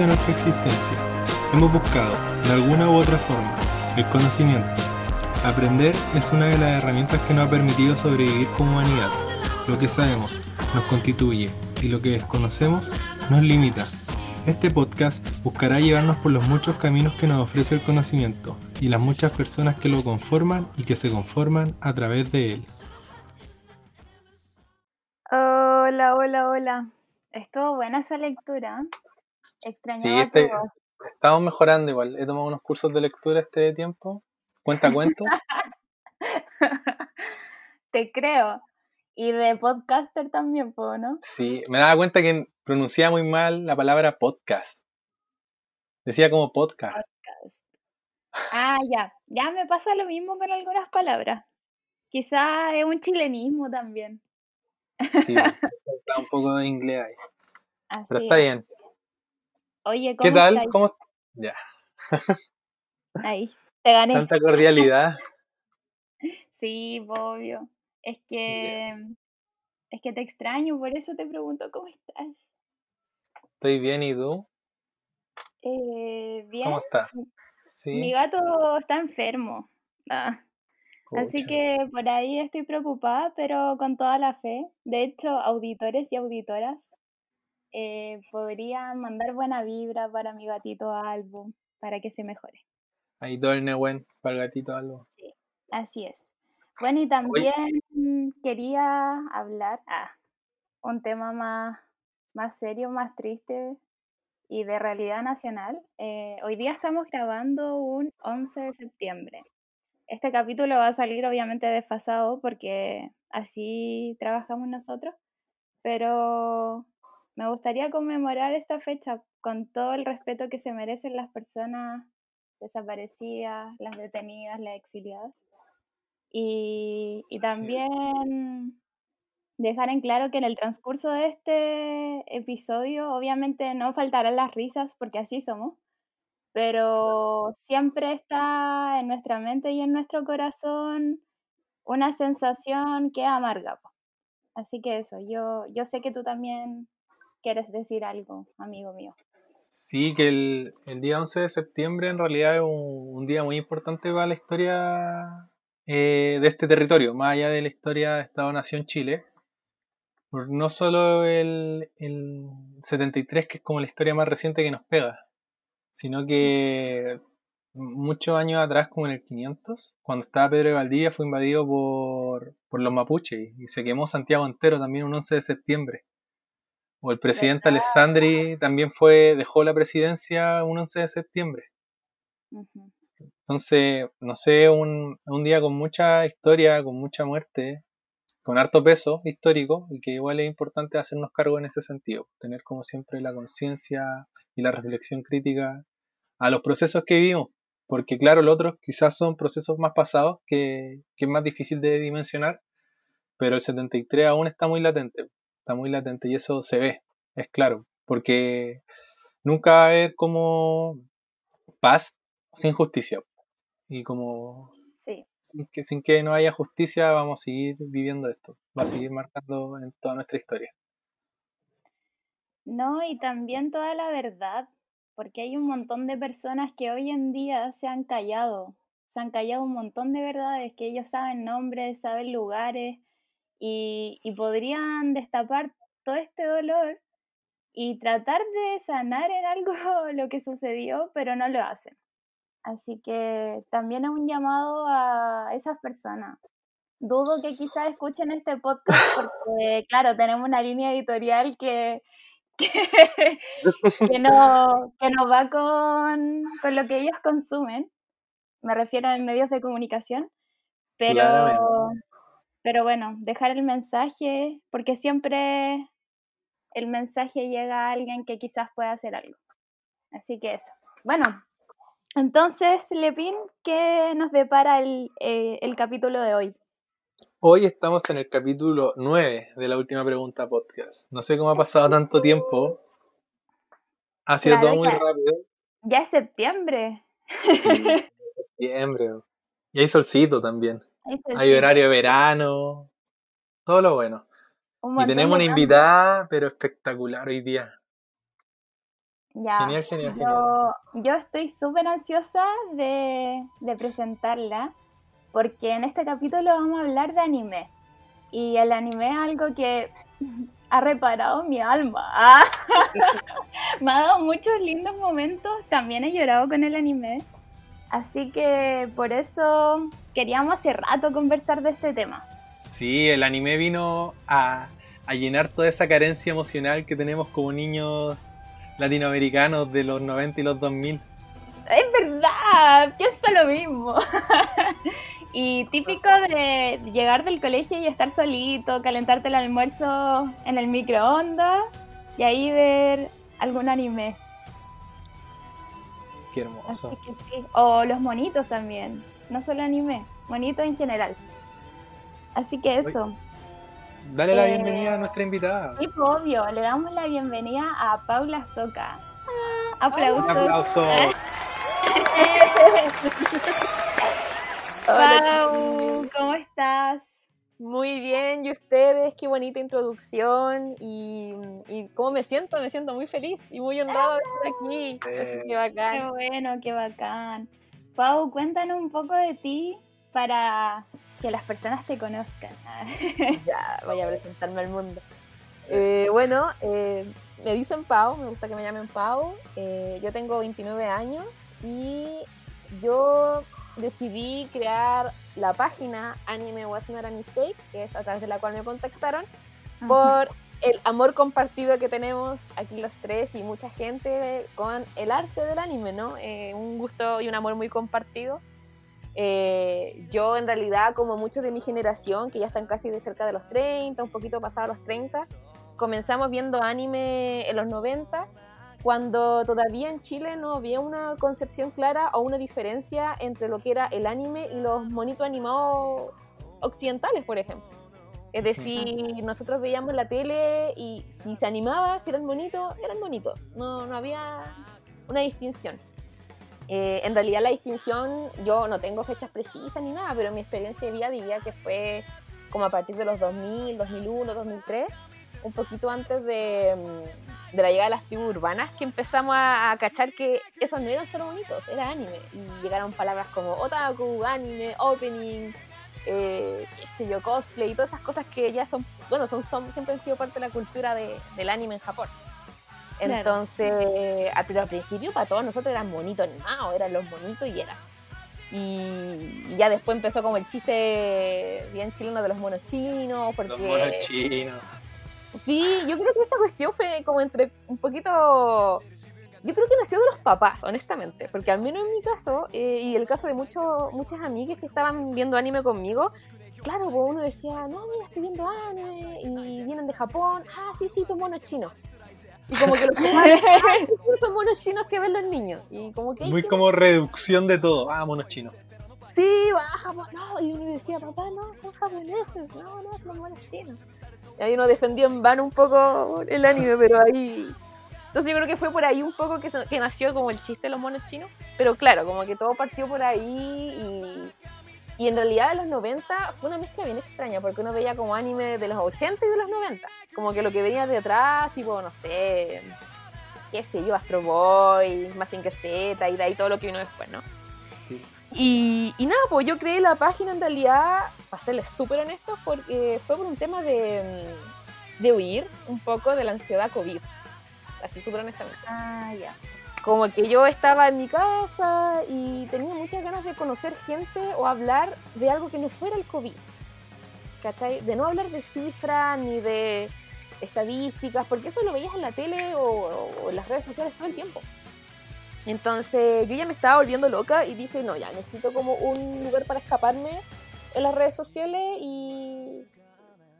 de nuestra existencia, hemos buscado, de alguna u otra forma, el conocimiento. Aprender es una de las herramientas que nos ha permitido sobrevivir como humanidad. Lo que sabemos nos constituye y lo que desconocemos nos limita. Este podcast buscará llevarnos por los muchos caminos que nos ofrece el conocimiento y las muchas personas que lo conforman y que se conforman a través de él. Hola, hola, hola. Estuvo buena esa lectura. Extrañaba Sí, este, estamos mejorando igual. He tomado unos cursos de lectura este tiempo. Cuenta cuento. Te creo. Y de podcaster también, ¿puedo, ¿no? Sí, me daba cuenta que pronunciaba muy mal la palabra podcast. Decía como podcast. Podcast. Ah, ya. Ya me pasa lo mismo con algunas palabras. Quizá es un chilenismo también. Sí, está un poco de inglés ahí. Así Pero está es. bien. Oye, ¿cómo ¿Qué tal? estáis? ¿Cómo? Ya, Ahí, te gané. tanta cordialidad. Sí, obvio. Es que es que te extraño, por eso te pregunto cómo estás. Estoy bien, ¿y tú? Eh, bien. ¿Cómo estás? Mi Sí. gato está enfermo. Ah, Así que por ahí estoy preocupada, pero con toda la fe. De hecho, auditores y auditoras eh, podrían mandar buena vibra para mi gatito Albo, para que se mejore. Ahí todo el Nehuen para el gatito algo. Sí, así es. Bueno, y también quería hablar, ah, un tema más, más serio, más triste y de realidad nacional. Eh, hoy día estamos grabando un 11 de septiembre. Este capítulo va a salir obviamente desfasado porque así trabajamos nosotros, pero me gustaría conmemorar esta fecha con todo el respeto que se merecen las personas desaparecidas, las detenidas, las exiliadas. Y, y también dejar en claro que en el transcurso de este episodio obviamente no faltarán las risas porque así somos, pero siempre está en nuestra mente y en nuestro corazón una sensación que amarga. Así que eso, yo, yo sé que tú también quieres decir algo, amigo mío. Sí, que el, el día 11 de septiembre en realidad es un, día muy importante para la historia eh, de este territorio, más allá de la historia de Estado-Nación Chile. No solo el, el 73, que es como la historia más reciente que nos pega, sino que muchos años atrás, como en el 500, cuando estaba Pedro de Valdivia, fue invadido por, por los mapuches y se quemó Santiago entero también un 11 de septiembre. O el presidente ¿Verdad? Alessandri también fue, dejó la presidencia un 11 de septiembre. Entonces, no sé, un, un día con mucha historia, con mucha muerte, con harto peso histórico, y que igual es importante hacernos cargo en ese sentido, tener como siempre la conciencia y la reflexión crítica a los procesos que vivimos, porque claro, los otros quizás son procesos más pasados que, que es más difícil de dimensionar, pero el 73 aún está muy latente, está muy latente y eso se ve, es claro, porque nunca va a haber como paz sin justicia y como Sí. sin que, sin que no haya justicia vamos a seguir viviendo esto, va a seguir marcando en toda nuestra historia. No, y también toda la verdad, porque hay un montón de personas que hoy en día se han callado, se han callado un montón de verdades, que ellos saben nombres, saben lugares y, podrían destapar todo este dolor y tratar de sanar en algo lo que sucedió, pero no lo hacen. Así que también es un llamado a esas personas. Dudo que quizás escuchen este podcast porque, claro, tenemos una línea editorial que, que, no, que no va con, con lo que ellos consumen. Me refiero en medios de comunicación. Pero. Pero bueno, dejar el mensaje, porque siempre el mensaje llega a alguien que quizás pueda hacer algo. Así que eso. Bueno, entonces, Lepin, ¿qué nos depara el, eh, el capítulo de hoy? Hoy estamos en el capítulo 9 de la última pregunta podcast. No sé cómo ha pasado tanto tiempo. Ha sido Claro, todo muy ya, rápido. ya es septiembre. Sí, septiembre. Y hay solcito también. Hay horario de verano. Todo lo bueno. Y tenemos una invitada, pero espectacular hoy día. Ya. Genial, genial, genial. Yo, yo estoy súper ansiosa de, de presentarla porque en este capítulo vamos a hablar de anime. Y el anime es algo que ha reparado mi alma. Ah. Me ha dado muchos lindos momentos. También he llorado con el anime. Así que por eso queríamos hace rato conversar de este tema. Sí, el anime vino a, a llenar toda esa carencia emocional que tenemos como niños latinoamericanos de los 90 y los 2000. Es verdad, pienso lo mismo. y típico de llegar del colegio y estar solito, calentarte el almuerzo en el microondas y ahí ver algún anime. Qué hermoso. Así que sí. O los monitos también, no solo anime, monitos en general. Así que eso. Dale la Eh, bienvenida a nuestra invitada. Sí, pues, obvio, le damos la bienvenida a Paula Soca. Ah, aplausos. Un aplauso. Pau, ¿cómo estás? Muy bien, ¿y ustedes? Qué bonita introducción y, y cómo me siento, me siento muy feliz y muy honrada de estar aquí. Eh. Así que Qué bacán. bueno, qué bacán. Pau, cuéntanos un poco de ti para que las personas te conozcan. Ya, voy a presentarme al mundo. Eh, bueno, eh, me dicen Pau, me gusta que me llamen Pau. Eh, yo tengo 29 años y yo decidí crear la página Anime Was Not a Mistake, que es a través de la cual me contactaron. por el amor compartido que tenemos aquí los tres y mucha gente con el arte del anime, ¿no? Eh, un gusto y un amor muy compartido. Eh, yo en realidad, como muchos de mi generación, que ya están casi de cerca de los 30, un poquito pasados los 30, comenzamos viendo anime en los 90, cuando todavía en Chile no había una concepción clara o una diferencia entre lo que era el anime y los monitos animados occidentales, por ejemplo. Es decir, nosotros veíamos la tele y si se animaba, si eran bonitos, eran bonitos. No, no había una distinción. Eh, en realidad la distinción, yo no tengo fechas precisas ni nada, pero mi experiencia de vida diría que fue como a partir de los 2000, 2001, 2003, un poquito antes de, mm, de la llegada de las tribus urbanas, que empezamos a, a cachar que esos no eran solo bonitos, era anime. Y llegaron palabras como otaku, anime, opening, eh, qué sé yo, cosplay y todas esas cosas que ya son, bueno, son, son siempre han sido parte de la cultura de- del anime en Japón. Claro. Entonces, al, pero al principio para todos nosotros eran bonitos animados, eran los bonitos y era. Y, y ya después empezó como el chiste bien chileno de los monos chinos, porque... Los monos chinos. Sí, yo creo que esta cuestión fue como entre un poquito. Yo creo que nació de los papás, honestamente, porque al menos en mi caso, eh, y el caso de muchos muchas amigas que estaban viendo anime conmigo, claro, pues uno decía, no, mira, estoy viendo anime, y vienen de Japón, ah, sí, sí, tus monos chinos. Y como que los papás decían, ah, son monos chinos que ven los niños. Y como que. Muy "Ay, como reducción de todo. Ah, monos chinos. Sí, va a Japón, no. Y uno decía, papá, no, son japoneses, no, no, son monos chinos. Y ahí uno defendió en vano un poco el anime, pero ahí. Entonces yo creo que fue por ahí un poco que, nació como el chiste de los monos chinos. Pero claro, como que todo partió por ahí y. Y en realidad en los 90 fue una mezcla bien extraña, porque uno veía como anime de los 80 y de los 90. Como que lo que veía de atrás, tipo, no sé, qué sé yo, Astro Boy, Mazinger Z y de ahí todo lo que vino después, ¿no? Sí. Y, y nada, pues yo creé la página en realidad, para serles súper honestos, porque fue por un tema de, de huir un poco de la ansiedad COVID. Así súper honestamente. Ah, ya. Como que yo estaba en mi casa y tenía muchas ganas de conocer gente o hablar de algo que no fuera el COVID. ¿Cachai? De no hablar de cifras ni de estadísticas, porque eso lo veías en la tele o, en las redes sociales todo el tiempo. Entonces yo ya me estaba volviendo loca y dije, no, ya necesito como un lugar para escaparme en las redes sociales y,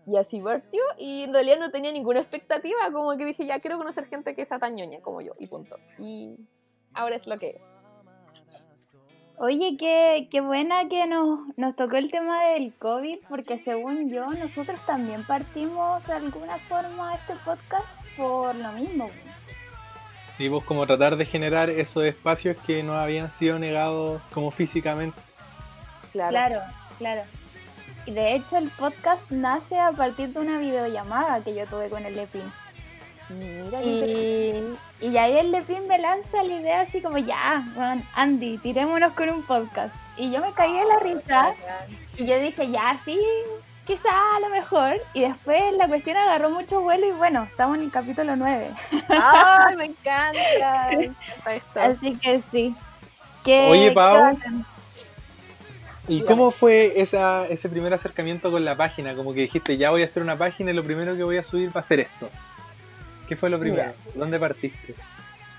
y así partió. Y en realidad no tenía ninguna expectativa, como que dije, ya quiero conocer gente que sea tan ñoña como yo y punto. Y ahora es lo que es. Oye, qué, qué buena que nos, nos tocó el tema del COVID, porque según yo, nosotros también partimos de alguna forma este podcast por lo mismo. Sí, pues como tratar de generar esos espacios que nos habían sido negados como físicamente. Claro. Claro, claro. Y de hecho el podcast nace a partir de una videollamada que yo tuve con el Epin. Mira, Y, y ahí el Lepin me lanza la idea así como, ya, Andy, tirémonos con un podcast. Y yo me caí de la risa y yo dije, ya, sí, quizá a lo mejor. Y después la cuestión agarró mucho vuelo y bueno, estamos en el capítulo 9. ¡Ay, me encanta! Me encanta esto. Así que sí. Qué- Oye, Pau. bacán. ¿Y cómo fue esa, ese primer acercamiento con la página? Como que dijiste, ya voy a hacer una página y lo primero que voy a subir va a ser esto. ¿Qué fue lo primero? ¿Dónde partiste?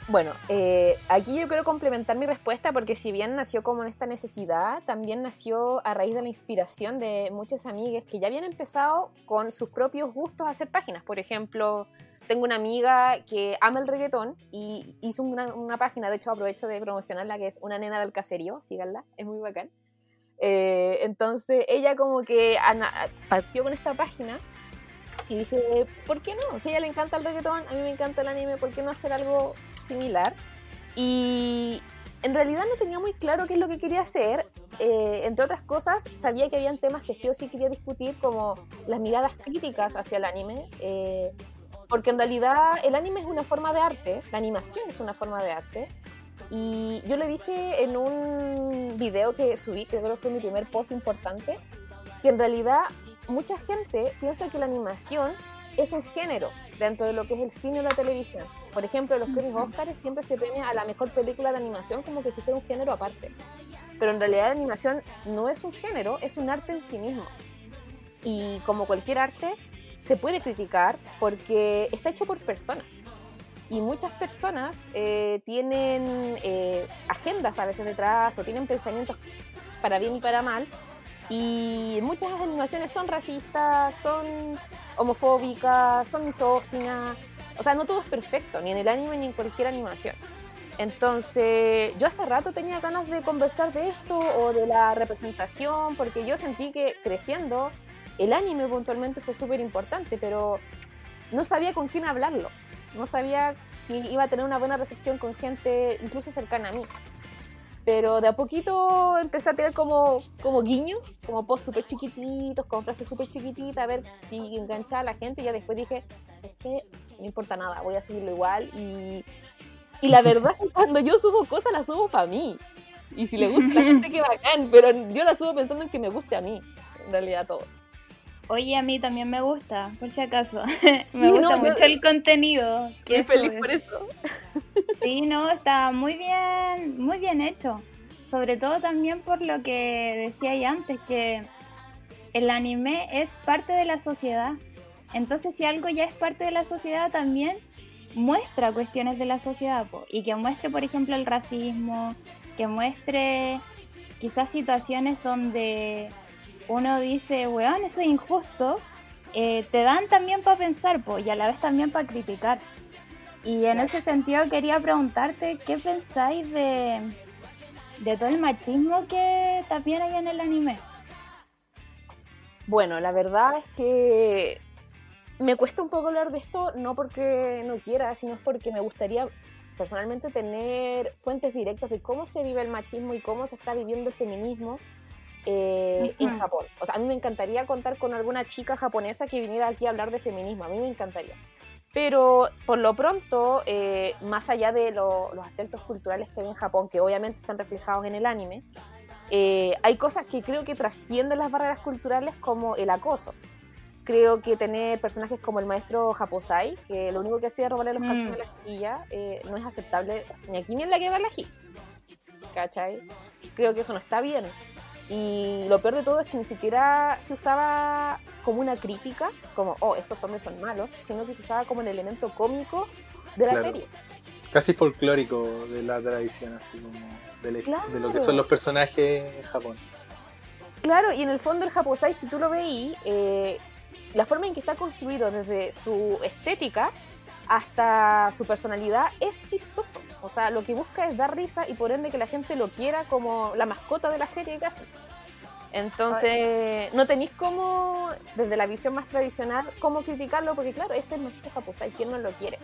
Bueno, eh, aquí yo quiero complementar mi respuesta porque si bien nació como en esta necesidad, también nació a raíz de la inspiración de muchas amigas que ya habían empezado con sus propios gustos a hacer páginas. Por ejemplo, tengo una amiga que ama el reggaetón y hizo una, una página, de hecho aprovecho de promocionarla, que es Una Nena del Caserío, síganla, es muy bacán. Eh, entonces ella como que partió con esta página y dije, ¿por qué no? Si a ella le encanta el reggaetón, a mí me encanta el anime, ¿por qué no hacer algo similar? Y en realidad no tenía muy claro qué es lo que quería hacer. Eh, entre otras cosas, sabía que habían temas que sí o sí quería discutir, como las miradas críticas hacia el anime. eh, porque en realidad el anime es una forma de arte, la animación es una forma de arte. Y yo le dije en un video que subí, que creo que fue mi primer post importante, que en realidad mucha gente piensa que la animación es un género dentro de lo que es el cine o la televisión. Por ejemplo, los premios. Oscars siempre se premia a la mejor película de animación como que si fuera un género aparte. Pero en realidad la animación no es un género, es un arte en sí mismo. Y como cualquier arte, se puede criticar porque está hecho por personas. Y muchas personas eh, tienen eh, agendas a veces detrás o tienen pensamientos para bien y para mal. Y muchas animaciones son racistas, son homofóbicas, son misóginas. O sea, no todo es perfecto, ni en el anime ni en cualquier animación. Entonces, yo hace rato tenía ganas de conversar de esto o de la representación, porque yo sentí que creciendo el anime puntualmente fue súper importante, pero no sabía con quién hablarlo. No sabía si iba a tener una buena recepción con gente incluso cercana a mí. Pero de a poquito empecé a tener como, como guiños, como posts súper chiquititos, con frases súper chiquititas, a ver si enganchaba a la gente. Y ya después dije, es que no importa nada, voy a subirlo igual. Y, y la verdad es que cuando yo subo cosas, las subo para mí. Y si le gusta a la gente, qué bacán. Pero yo las subo pensando en que me guste a mí, en realidad todo. Oye, a mí también me gusta, por si acaso. me Sí, gusta no, yo- mucho el contenido. Estoy feliz por eso. Sí, no, está muy bien, muy bien hecho. Sobre todo también por lo que decía ahí antes, que el anime es parte de la sociedad. Entonces, si algo ya es parte de la sociedad, también muestra cuestiones de la sociedad. po. Y que muestre, por ejemplo, el racismo, que muestre quizás situaciones donde uno dice, weón, eso es injusto, eh, te dan también para pensar, po, y a la vez también para criticar. Y en ese sentido quería preguntarte qué pensáis de, de todo el machismo que también hay en el anime. Bueno, la verdad es que me cuesta un poco hablar de esto, no porque no quiera, sino porque me gustaría personalmente tener fuentes directas de cómo se vive el machismo y cómo se está viviendo el feminismo eh, en. Japón. O sea, a mí me encantaría contar con alguna chica japonesa que viniera aquí a hablar de feminismo, a mí me encantaría. Pero por lo pronto, eh, más allá de lo- los aspectos culturales que hay en Japón, que obviamente están reflejados en el anime, eh, hay cosas que creo que trascienden las barreras culturales como el acoso. Creo que tener personajes como el maestro Japosai, que lo único que hacía era robarle los Mm. calzones a la chiquilla, eh, no es aceptable ni aquí ni en la guerra la Ji. ¿Cachai? Creo que eso no está bien. Y lo peor de todo es que ni siquiera se usaba como una crítica, como, oh, estos hombres son malos, sino que se usaba como el elemento cómico de la Claro. serie. Casi folclórico de la tradición, así como de, la- de lo que Claro. son los personajes en Japón. Claro, y en el fondo el Japosai, si tú lo veís, eh, la forma en que está construido desde su estética hasta su personalidad es chistoso. O sea, lo que busca es dar risa y por ende que la gente lo quiera como la mascota de la serie casi. Entonces, no tenéis como, desde la visión más tradicional, cómo criticarlo, porque claro, ese es nuestro Japosai, ¿quién no lo quiere?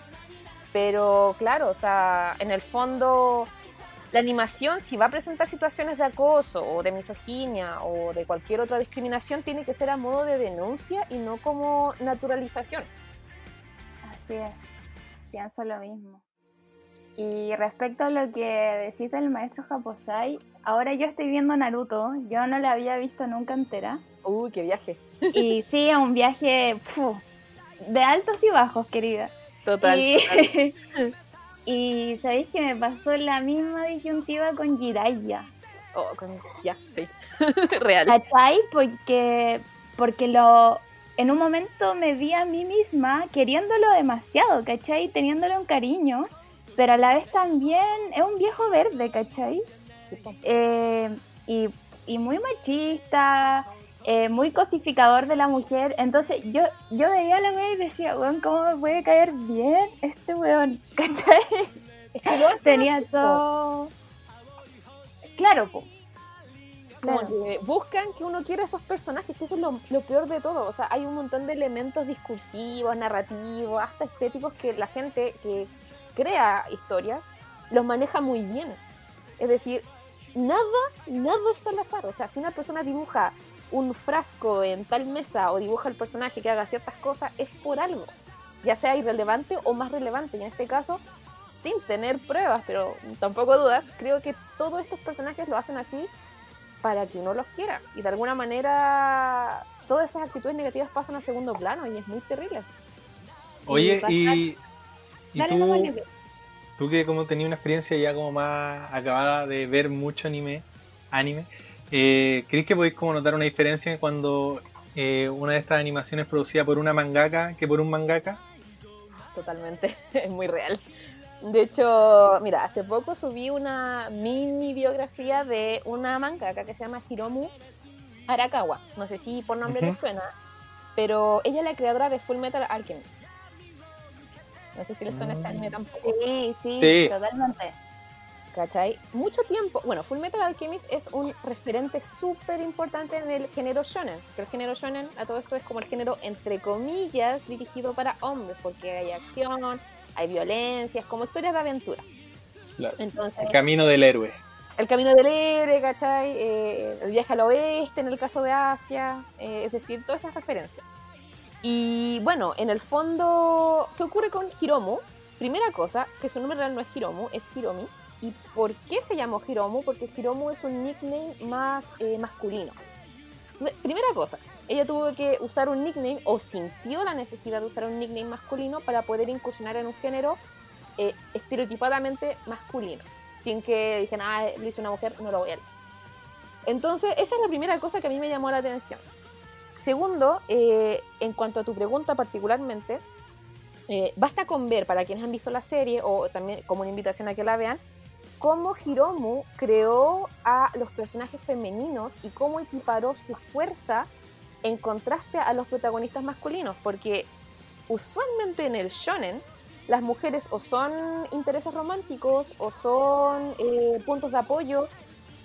Pero claro, o sea, en el fondo, la animación, si va a presentar situaciones de acoso o de misoginia o de cualquier otra discriminación, tiene que ser a modo de denuncia y no como naturalización. Así es. Pienso lo mismo. Y respecto a lo que decís del maestro Japosai, ahora yo estoy viendo Naruto, yo no la había visto nunca entera. Uy, qué viaje. Y sí, un viaje de altos y bajos, querida. Total. Y, total. y sabéis que me pasó la misma disyuntiva con Jiraiya. Oh, con... Ya, sí. Real. ¿Cachai? Porque, porque lo, en un momento me vi a mí misma queriéndolo demasiado, ¿cachai? Teniéndole un cariño, pero a la vez también es un viejo verde, ¿cachai? Sí. Eh, y, y muy machista, eh, muy cosificador de la mujer. Entonces yo, yo veía a la wea y decía, weón, ¿cómo me puede caer bien este weón? ¿Cachai? Es que Tenía todo... Claro, po. Como Claro. que buscan que uno quiera esos personajes, que eso es lo, lo peor de todo. O sea, hay un montón de elementos discursivos, narrativos, hasta estéticos que la gente que crea historias los maneja muy bien. Es decir, nada, nada es al azar. O sea, si una persona dibuja un frasco en tal mesa o dibuja el personaje que haga ciertas cosas, es por algo. Ya sea irrelevante o más relevante. Y en este caso, sin tener pruebas, pero tampoco dudas, creo que todos estos personajes lo hacen así para que uno los quiera. Y de alguna manera todas esas actitudes negativas pasan a segundo plano y es muy terrible. Oye, y, y Dale tú, tú que como tenías una experiencia ya como más acabada de ver mucho anime, anime eh, ¿crees que podéis como notar una diferencia cuando eh, una de estas animaciones es producida por una mangaka que por un mangaka? Totalmente, es muy real. De hecho, mira, hace poco subí una mini biografía de una mangaka que se llama Hiromu Arakawa. No sé si por nombre Ujú. les suena, pero ella es la creadora de Full Metal Alchemist. No sé si les suena ese Mm. anime tampoco. Sí, sí, Sí. totalmente. ¿Cachai? Mucho tiempo. Bueno, Full Metal Alchemist es un referente súper importante en el género shonen. Que el género shonen, a todo esto, es como el género, entre comillas, dirigido para hombres, porque hay acción, hay violencia, es como historias de aventura. Claro. Entonces, El camino del héroe. el camino del héroe, ¿cachai? Eh, el viaje al oeste en el caso de Asia, eh, es decir, todas esas referencias. Y bueno, en el fondo, ¿qué ocurre con Hiromu? Primera cosa, que su nombre real no es Hiromu, es Hiromi. ¿Y por qué se llamó Hiromu? Porque Hiromu es un nickname más eh, masculino. Entonces, primera cosa, ella tuvo que usar un nickname o sintió la necesidad de usar un nickname masculino para poder incursionar en un género eh, estereotipadamente masculino. Sin que dijeran, ah, lo hizo una mujer, no lo voy a leer. Entonces, esa es la primera cosa que a mí me llamó la atención. Segundo, eh, en cuanto a tu pregunta particularmente, eh, basta con ver, para quienes han visto la serie, o también como una invitación a que la vean, cómo Hiromu creó a los personajes femeninos y cómo equiparó su fuerza en contraste a los protagonistas masculinos, porque usualmente en el shonen las mujeres o son intereses románticos o son eh, puntos de apoyo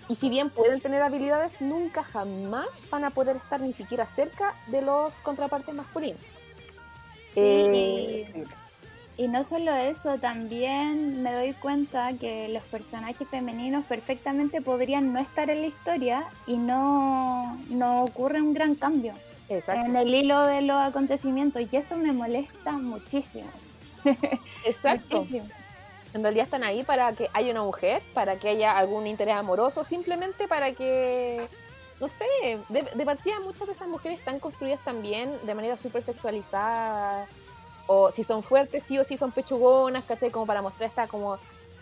y si bien pueden tener habilidades, nunca jamás van a poder estar ni siquiera cerca de los contrapartes masculinos. Sí, Eh, Y no solo eso, también me doy cuenta que los personajes femeninos perfectamente podrían no estar en la historia y no, no ocurre un gran cambio exacto. en el hilo de los acontecimientos y eso me molesta muchísimo. Exacto. muchísimo. En realidad están ahí para que haya una mujer, para que haya algún interés amoroso, simplemente para que, no sé, de, de partida muchas de esas mujeres están construidas también de manera súper sexualizada, o si son fuertes, sí o sí son pechugonas, ¿cachai? Como para mostrar esta como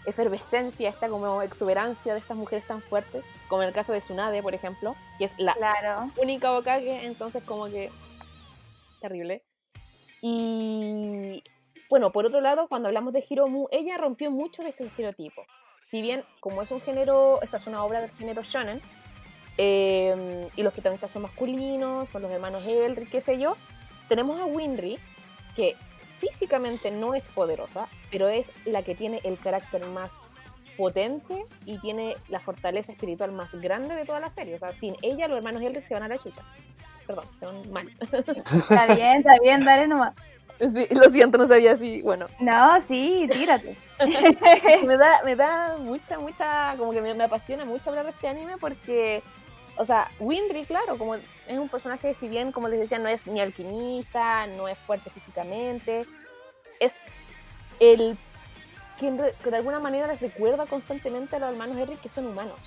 efervescencia, esta como exuberancia de estas mujeres tan fuertes, como en el caso de Tsunade, por ejemplo, que es la Claro. única Hokage, entonces como que terrible. Y bueno, por otro lado, cuando hablamos de Hiromu, ella rompió mucho de estos estereotipos. Si bien, como es un género, esa es una obra del género shonen, eh, y los protagonistas son masculinos, son los hermanos Elric, qué sé yo, tenemos a Winry, que físicamente no es poderosa, pero es la que tiene el carácter más potente y tiene la fortaleza espiritual más grande de toda la serie. O sea, sin ella los hermanos Elric se van a la chucha. Perdón, se van mal. Está bien, está bien, dale nomás. Sí, lo siento, no sabía si. Bueno, No, sí, tírate. me da, me da mucha, mucha. Como que me, me apasiona mucho hablar de este anime porque. O sea, Windry, claro, como es un personaje que si bien, como les decía, no es ni alquimista, no es fuerte físicamente, es el que, de alguna manera les recuerda constantemente a los hermanos Harry que son humanos.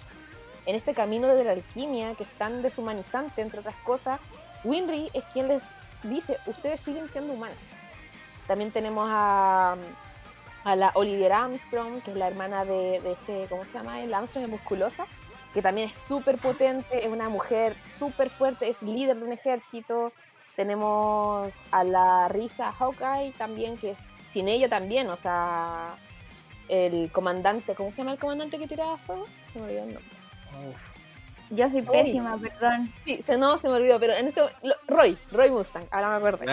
En este camino de la alquimia, que es tan deshumanizante, entre otras cosas, Winry es quien les dice, ustedes siguen siendo humanos. También tenemos a, a la Olivia Armstrong, que es la hermana de, este, ¿cómo se llama? El Armstrong, el musculosa, que también es súper potente, es una mujer súper fuerte, es líder de un ejército. Tenemos a la Risa Hawkeye también, que es sin ella también, o sea, el comandante, ¿cómo se llama el comandante que tiraba fuego? Se me olvidó el nombre. Yo soy pésima, perdón. Sí, se, no, se me olvidó, pero en este Roy, Roy Mustang, ahora me acuerdo.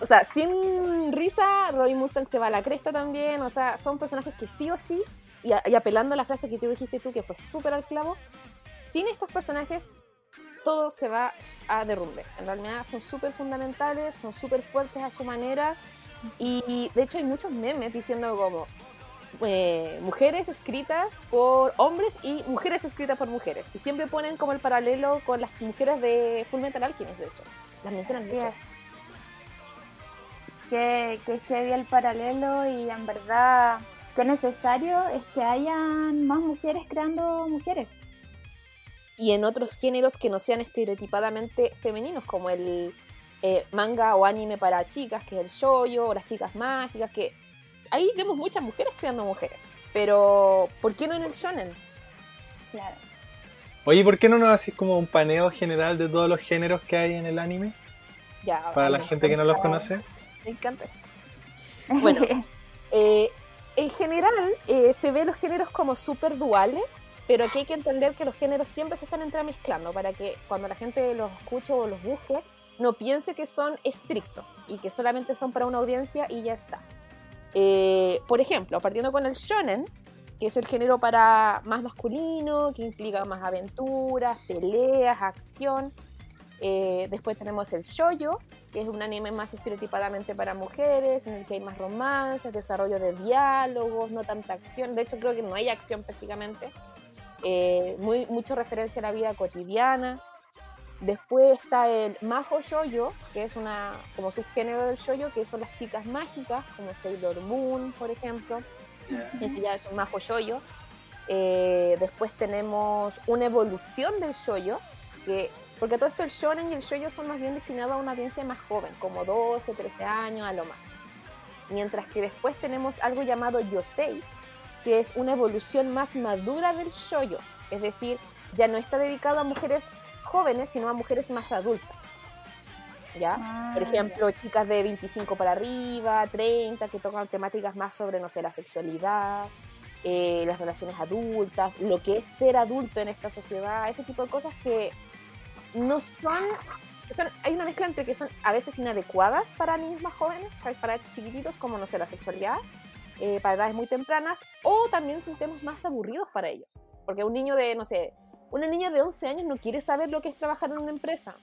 O sea, sin risa, Roy Mustang se va a la cresta también, o sea, son personajes que sí o sí, y, y apelando a la frase que tú dijiste tú, que fue súper al clavo, sin estos personajes todo se va a derrumbe. En realidad son súper fundamentales, son súper fuertes a su manera, y de hecho hay muchos memes diciendo como, eh, mujeres escritas por hombres y mujeres escritas por mujeres. Y siempre ponen como el paralelo con las mujeres de Full Metal Alchemist, de hecho. Las mencionan mucho. Que, que heavy el paralelo y en verdad que necesario es que hayan más mujeres creando mujeres. Y en otros géneros que no sean estereotipadamente femeninos, como el eh, manga o anime para chicas, que es el shoyo, o las chicas mágicas, que ahí vemos muchas mujeres creando mujeres. Pero, ¿por qué no en el shonen? Claro. Oye, ¿por qué no nos haces como un paneo general de todos los géneros que hay en el anime? Ya. Para la gente que no los conoce. Me encanta esto. Bueno, eh, en general eh, se ven los géneros como súper duales, pero aquí hay que entender que los géneros siempre se están entremezclando para que cuando la gente los escuche o los busque, no piense que son estrictos y que solamente son para una audiencia y ya está. Eh, por ejemplo, partiendo con el shonen, que es el género para más masculino, que implica más aventuras, peleas, acción. Eh, después tenemos el shoyo, que es un anime más estereotipadamente para mujeres, en el que hay más romances, desarrollo de diálogos, no tanta acción. De hecho, creo que no hay acción prácticamente. Eh, muy, mucho referencia a la vida cotidiana. Después está el Majo Shoyo, que es una como subgénero del shoyo, que son las chicas mágicas, como Sailor Moon, por ejemplo. Ese ya es un Majo Shoyo. Eh, después tenemos una evolución del shoyo, que porque todo esto el shonen y el shoyo son más bien destinados a una audiencia más joven, como 12, 13 años a lo más. Mientras que después tenemos algo llamado yosei, que es una evolución más madura del shoyo, es decir, ya no está dedicado a mujeres jóvenes, sino a mujeres más adultas. ¿Ya? Ah, Por ejemplo, chicas de 25 para arriba, 30, que tocan temáticas más sobre, no sé, la sexualidad, eh, las relaciones adultas, lo que es ser adulto en esta sociedad, ese tipo de cosas que no son, hay una mezcla entre que son a veces inadecuadas para niños más jóvenes, ¿sabes? para chiquititos, como, no sé, la sexualidad, eh, para edades muy tempranas, o también son temas más aburridos para ellos. Porque un niño de, no sé, una niña de 11 años no quiere saber lo que es trabajar en una empresa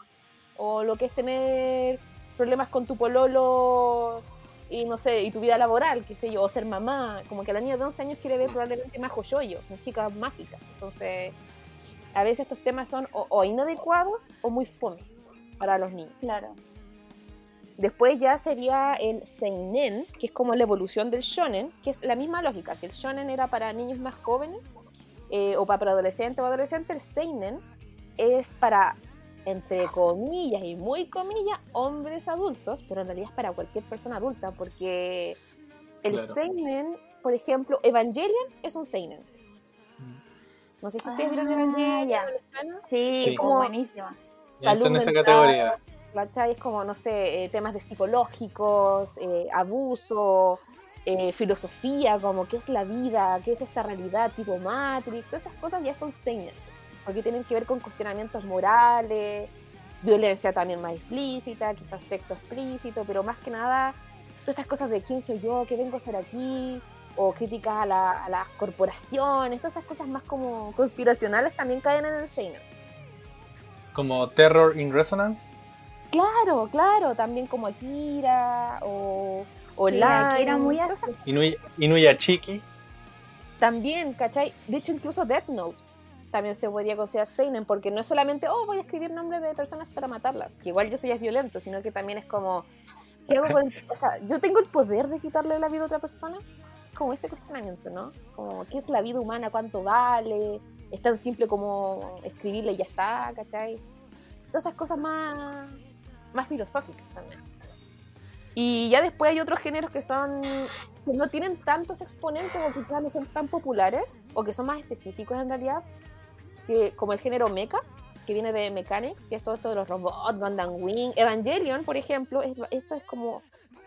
o lo que es tener problemas con tu pololo y no sé, y tu vida laboral, qué sé yo, o ser mamá, como que la niña de 11 años quiere ver probablemente más joyoyo, una chica mágica. Entonces, a veces estos temas son o, inadecuados o muy fomes para los niños. Claro. Después ya sería el seinen, que es como la evolución del shonen, que es la misma lógica. Si el shonen era para niños más jóvenes, eh, o para adolescente o adolescente, el Seinen es para, entre comillas y muy comillas, hombres adultos, pero en realidad es para cualquier persona adulta, porque el Seinen, por ejemplo, Evangelion es un Seinen. No sé si ustedes vieron Ah, Evangelion. ya. Sí, Sí. como buenísima. Ya está en esa mental, categoría. ¿cachai? Es como, no sé, eh, temas de psicológicos, eh, abuso, eh, filosofía, como qué es la vida, qué es esta realidad tipo Matrix, todas esas cosas ya son seinen, porque tienen que ver con cuestionamientos morales, violencia también más explícita, quizás sexo explícito, pero más que nada, todas estas cosas de quién soy yo, qué vengo a hacer aquí, o críticas a, la- a las corporaciones, todas esas cosas más como conspiracionales también caen en el seinen. Como Terror in Resonance. Claro, claro, también como Akira o, o Sí, Lion, Akira muy Inuyachiki. También, ¿cachai? De hecho, incluso Death Note también se podría considerar Seinen, porque no es solamente, oh, voy a escribir nombres de personas para matarlas, que igual yo soy es violento, sino que también es como, ¿Qué hago con el- o sea, yo tengo el poder de quitarle la vida a otra persona. Como ese cuestionamiento, ¿no? Como, ¿qué es la vida humana? ¿Cuánto vale? Es tan simple como escribirle y ya está, ¿cachai? Todas esas cosas más, más filosóficas también. Y ya después hay otros géneros que son que no tienen tantos exponentes o quizás no son tan populares o que son más específicos en realidad, que, como el género mecha, que viene de Mechanics, que es todo esto de los robots, Gundam Wing, Evangelion, por ejemplo, es- esto es como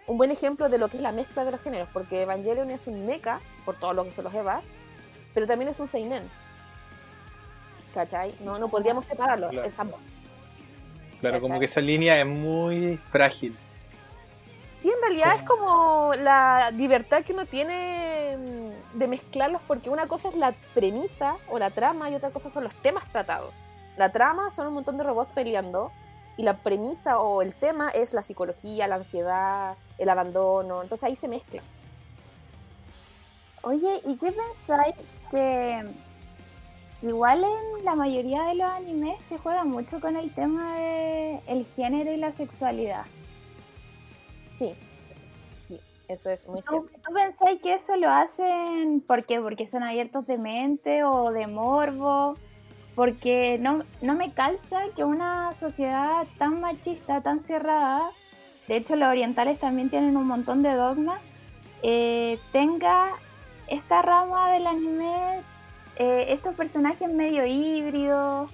un buen ejemplo de lo que es la mezcla de los géneros, porque Evangelion es un mecha, por todo lo que son los Evas, pero también es un seinen. ¿Cachai? No, no podríamos separarlo, Claro. es ambos. Claro, como ¿Cachai? que esa línea es muy frágil. Sí, en realidad es como la libertad que uno tiene mm, de mezclarlos, porque una cosa es la premisa o la trama y otra cosa son los temas tratados. La trama son un montón de robots peleando y la premisa o el tema es la psicología, la ansiedad, el abandono. Entonces ahí se mezcla. Oye, ¿y qué pensáis que igual en la mayoría de los animes se juega mucho con el tema de el género y la sexualidad? Sí, sí, eso es muy ¿Tú, cierto. tú pensáis que eso lo hacen ¿por qué? porque son abiertos de mente o de morbo? Porque no, no me calza que una sociedad tan machista, tan cerrada, de hecho los orientales también tienen un montón de dogmas, eh, tenga esta rama del anime, eh, estos personajes medio híbridos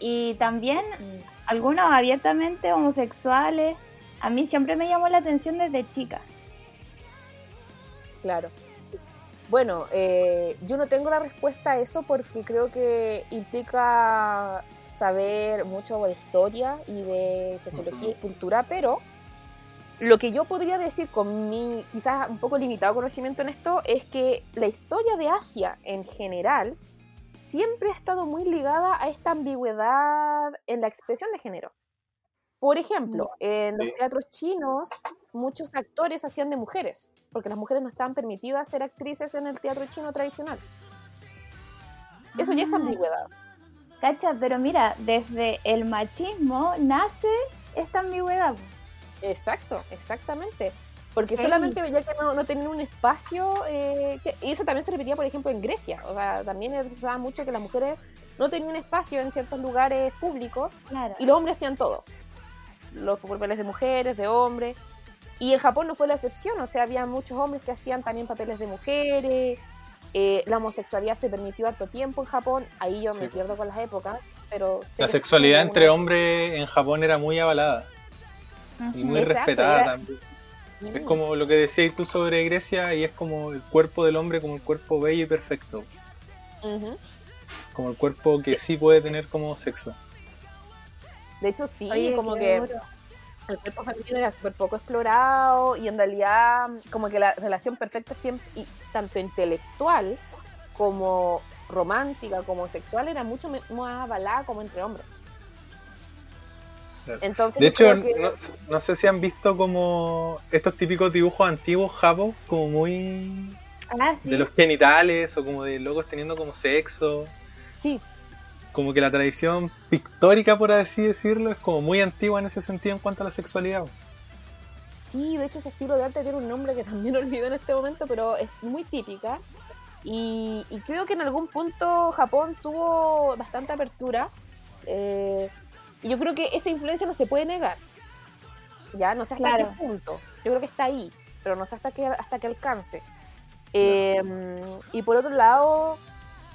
y también Mm, algunos abiertamente homosexuales. A mí siempre me llamó la atención desde chica. Claro. Bueno, eh, yo no tengo la respuesta a eso porque creo que implica saber mucho de historia y de sociología y cultura, pero lo que yo podría decir con mi quizás un poco limitado conocimiento en esto es que la historia de Asia en general siempre ha estado muy ligada a esta ambigüedad en la expresión de género. Por ejemplo, en los teatros chinos muchos actores hacían de mujeres, porque las mujeres no estaban permitidas ser actrices en el teatro chino tradicional. Eso ya es Ah, ambigüedad. Cacha, pero mira, desde el machismo nace esta ambigüedad. Exacto, exactamente. Porque solamente ya que no, no tenían un espacio, eh, que- y eso también se repetía, por ejemplo, en Grecia. O sea, también se usaba mucho que las mujeres no tenían espacio en ciertos lugares públicos Claro. y los hombres hacían todo. Los papeles de mujeres, de hombres. Y en Japón no fue la excepción, o sea, había muchos hombres que hacían también papeles de mujeres. eh, la homosexualidad se permitió harto tiempo en Japón, ahí yo me pierdo con las épocas, pero... La sexualidad entre una- hombres en Japón era muy avalada y muy Exacto, respetada era- también. Es como lo que decías tú sobre Grecia y es como el cuerpo del hombre como el cuerpo bello y perfecto. Como el cuerpo que sí puede tener como sexo. De hecho, sí, Oye, como que duro. el cuerpo femenino era súper poco explorado y en realidad como que la relación perfecta siempre, y tanto intelectual como romántica, como sexual, era mucho más avalada como entre hombres. Entonces, De hecho, que- no, no sé si han visto como estos típicos dibujos antiguos japos, como muy Ah, sí. de los genitales o como de locos teniendo como sexo. sí, Como que la tradición pictórica, por así decirlo, es como muy antigua en ese sentido en cuanto a la sexualidad. sí, de hecho ese estilo de arte tiene un nombre que también olvido en este momento, pero es muy típica. Y, y creo que en algún punto Japón tuvo bastante apertura. eh, y yo creo que esa influencia no se puede negar. Ya, no sé hasta Claro. qué punto. Yo creo que está ahí, pero no sé hasta qué, hasta qué alcance. Eh, y por otro lado,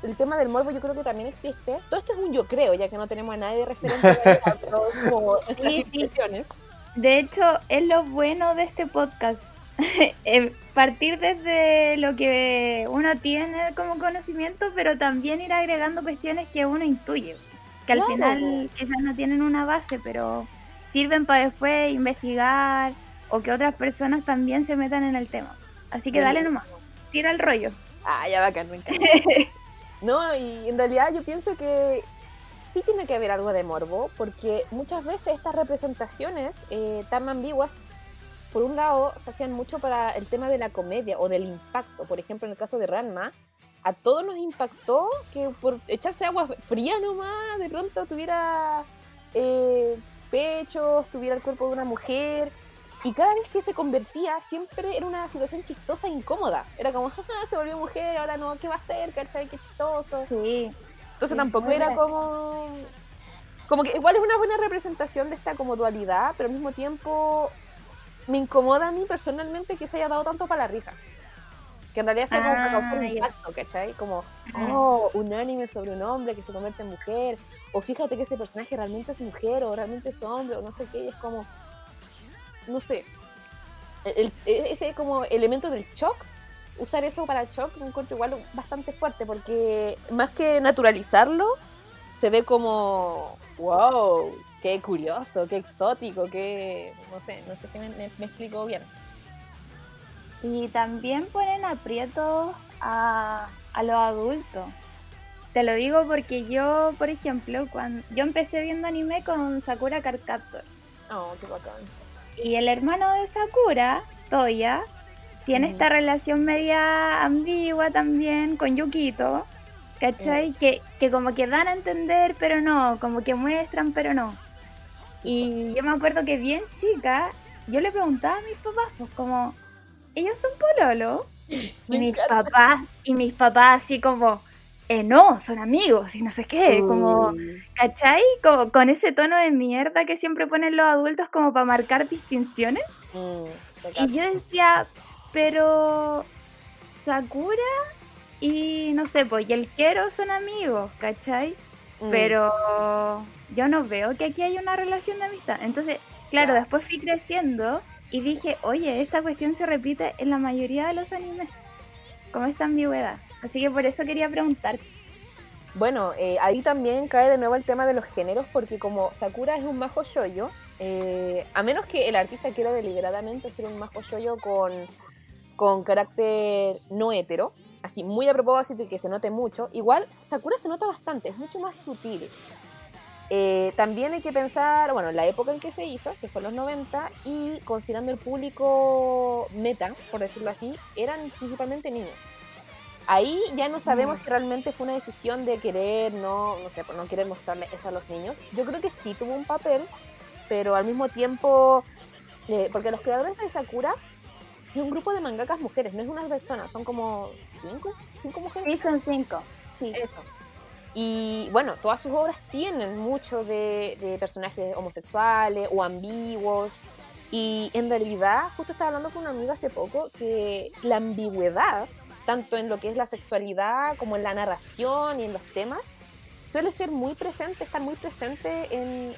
el tema del morbo yo creo que también existe. Todo esto es un yo creo, ya que no tenemos a nadie de referente a como nuestras Sí, sí. impresiones. De hecho, es lo bueno de este podcast. Eh, Partir desde lo que uno tiene como conocimiento, pero también ir agregando cuestiones que uno intuye. Que al Claro. final quizás no tienen una base, pero sirven para después investigar o que otras personas también se metan en el tema. Así que dale nomás, tira el rollo. Ah, ya bacán, me encanta. no, y en realidad yo pienso que sí tiene que haber algo de morbo, porque muchas veces estas representaciones eh, tan ambiguas, por un lado, se hacían mucho para el tema de la comedia o del impacto. Por ejemplo, en el caso de Ranma, a todos nos impactó que por echarse agua fría nomás, de pronto tuviera eh, pechos, tuviera el cuerpo de una mujer. Y cada vez que se convertía, siempre era una situación chistosa e incómoda. Era como, se volvió mujer, ahora no, ¿qué va a hacer? ¿Cachai? Qué chistoso. Sí. Entonces tampoco era como... Como que igual es una buena representación de esta como dualidad, pero al mismo tiempo me incomoda a mí personalmente que se haya dado tanto para la risa. Que en realidad sea como un Ah, ya. impacto, ¿cachai? Como, Ah. oh, un anime sobre un hombre que se convierte en mujer, o fíjate que ese personaje realmente es mujer, o realmente es hombre, o no sé qué, y es como, no sé. El- el- ese como elemento del shock, usar eso para shock, lo encuentro igual bastante fuerte, porque más que naturalizarlo, se ve como, wow, qué curioso, qué exótico, qué, no sé, no sé si me, me- me explico bien. Y también ponen aprietos a, a los adultos. Te lo digo porque yo, por ejemplo, cuando yo empecé viendo anime con Sakura Card Captor. Oh, qué bacán. Y el hermano de Sakura, Toya, tiene esta relación media ambigua también con Yukito. ¿Cachai? Que, que como que dan a entender, pero no, como que muestran, pero no. Y yo me acuerdo que bien chica, yo le preguntaba a mis papás, pues como, ellos son pololo. Y mis encanta. papás, y mis papás así como, eh, no, son amigos y no sé qué, como, Uy. ¿cachai? Como, con ese tono de mierda que siempre ponen los adultos como para marcar distinciones. Mm, Y yo decía, pero Sakura y no sé, pues y el Kero son amigos, ¿cachai? Mm, Pero yo no veo que aquí hay una relación de amistad. Entonces, claro, después fui creciendo y dije, oye, esta cuestión se repite en la mayoría de los animes, como esta ambigüedad. Así que por eso quería preguntar. Bueno, eh, ahí también cae de nuevo el tema de los géneros, porque como Sakura es un majo shoyo, eh, a menos que el artista quiera deliberadamente hacer un majo shoyo con, con carácter no hetero, así muy a propósito y que se note mucho, igual Sakura se nota bastante, es mucho más sutil. Eh, también hay que pensar, bueno, la época en que se hizo, que fue los 90, y considerando el público meta, por decirlo así, eran principalmente niños. Ahí ya no sabemos si realmente fue una decisión de querer, no, no sé, por no querer mostrarle eso a los niños. Yo creo que sí tuvo un papel, pero al mismo tiempo, eh, porque los creadores de Sakura es un grupo de mangakas mujeres, no es una persona, son como cinco, cinco mujeres. Sí, son cinco. Sí. Eso. Y bueno, todas sus obras tienen mucho de, de personajes homosexuales o ambiguos. Y en realidad, justo estaba hablando con un amigo hace poco que la ambigüedad, tanto en lo que es la sexualidad como en la narración y en los temas, suele ser muy presente, estar muy presente en,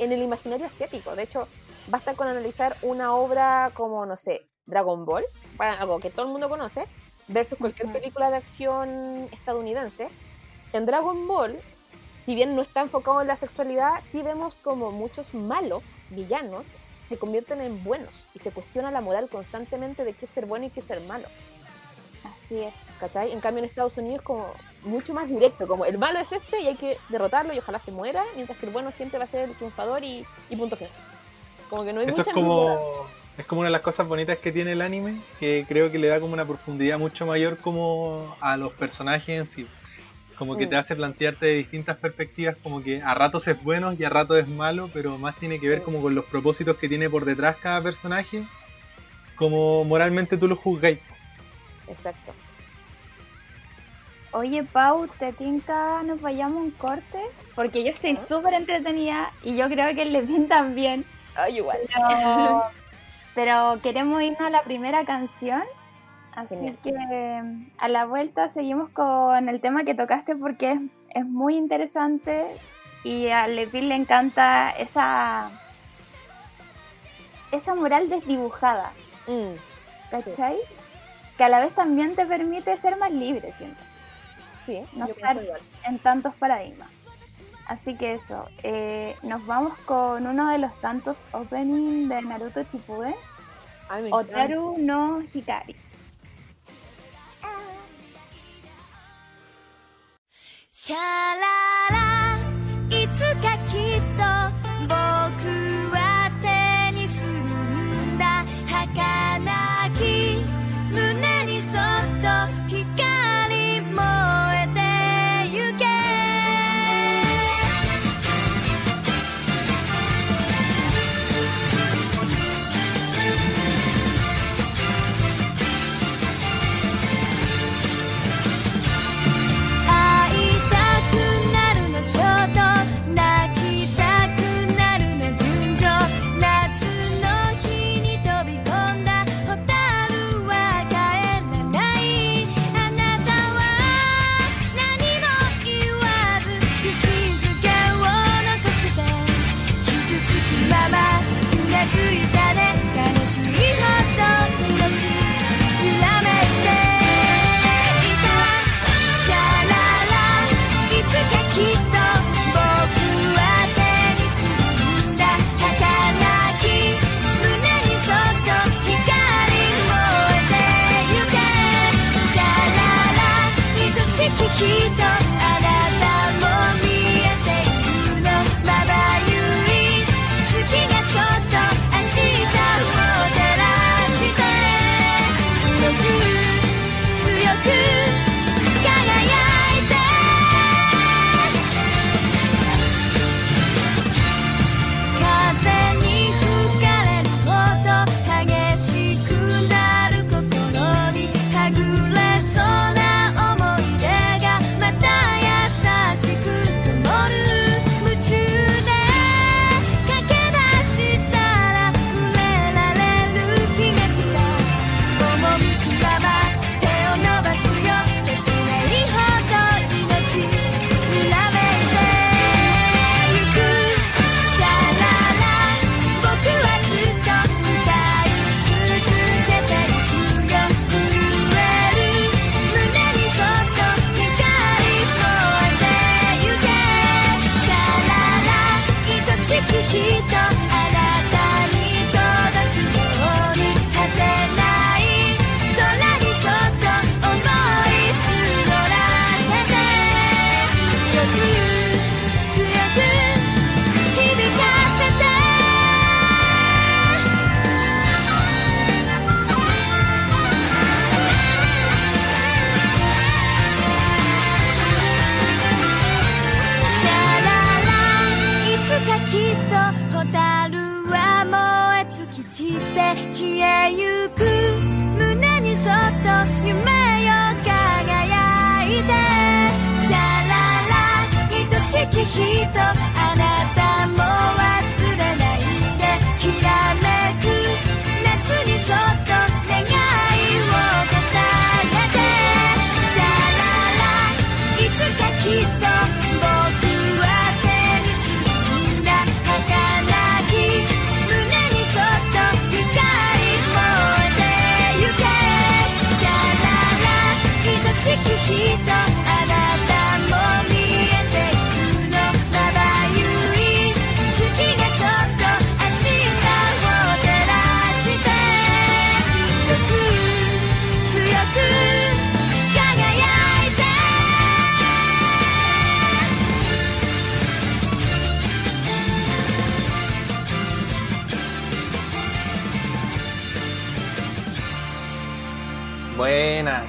en el imaginario asiático. De hecho, basta con analizar una obra como, no sé, Dragon Ball, para algo que todo el mundo conoce, versus cualquier película de acción estadounidense. En Dragon Ball, si bien no está enfocado en la sexualidad, sí vemos como muchos malos, villanos, se convierten en buenos y se cuestiona la moral constantemente de qué es ser bueno y qué es ser malo. Así es. ¿Cachai? En cambio en Estados Unidos es como mucho más directo, como el malo es este y hay que derrotarlo y ojalá se muera, mientras que el bueno siempre va a ser el triunfador y, y punto final. Como que no hay Eso es ambigüedad. como, es como una de las cosas bonitas que tiene el anime, que creo que le da como una profundidad mucho mayor como a los personajes en sí. Como que Mm. te hace plantearte de distintas perspectivas, como que a ratos es bueno y a ratos es malo, pero más tiene que ver Mm. como con los propósitos que tiene por detrás cada personaje, como moralmente tú lo juzgáis. Exacto. Oye, Pau, ¿te tinca nos vayamos un corte? Porque yo estoy Ah. súper entretenida y yo creo que el Levin también. Ay, igual. Pero, pero queremos irnos a la primera canción. Así Genial. que a la vuelta seguimos con el tema que tocaste porque es, es muy interesante y a Levin le encanta esa, esa moral desdibujada, Mm, ¿cachai? Que a la vez también te permite ser más libre, siento. sí, No yo estar- igual. en tantos paradigmas. Así que eso, eh, nos vamos con uno de los tantos openings de Naruto Shippuden. Otaru no Hikari. シ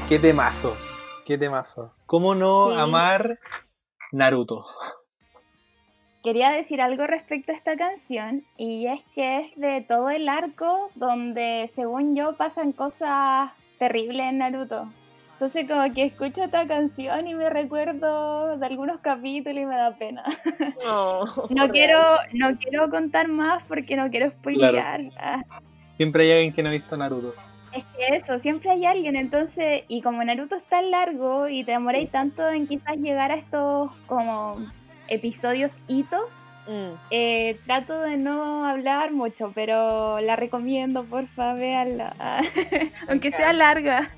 qué temazo. Qué temazo. ¿Cómo no Sí. amar Naruto? Quería decir algo respecto a esta canción y es que es de todo el arco donde según yo pasan cosas terribles en Naruto. Entonces como que escucho esta canción y me recuerdo de algunos capítulos y me da pena. No, No quiero, no quiero contar más porque no quiero spoilear. Ah, Siempre hay alguien que no ha visto Naruto. Es que eso, siempre hay alguien, entonces, y como Naruto es tan largo y te demoráis Sí. tanto en quizás llegar a estos como episodios hitos, Mm. eh, trato de no hablar mucho, pero la recomiendo, porfa, véanla. Aunque sea larga.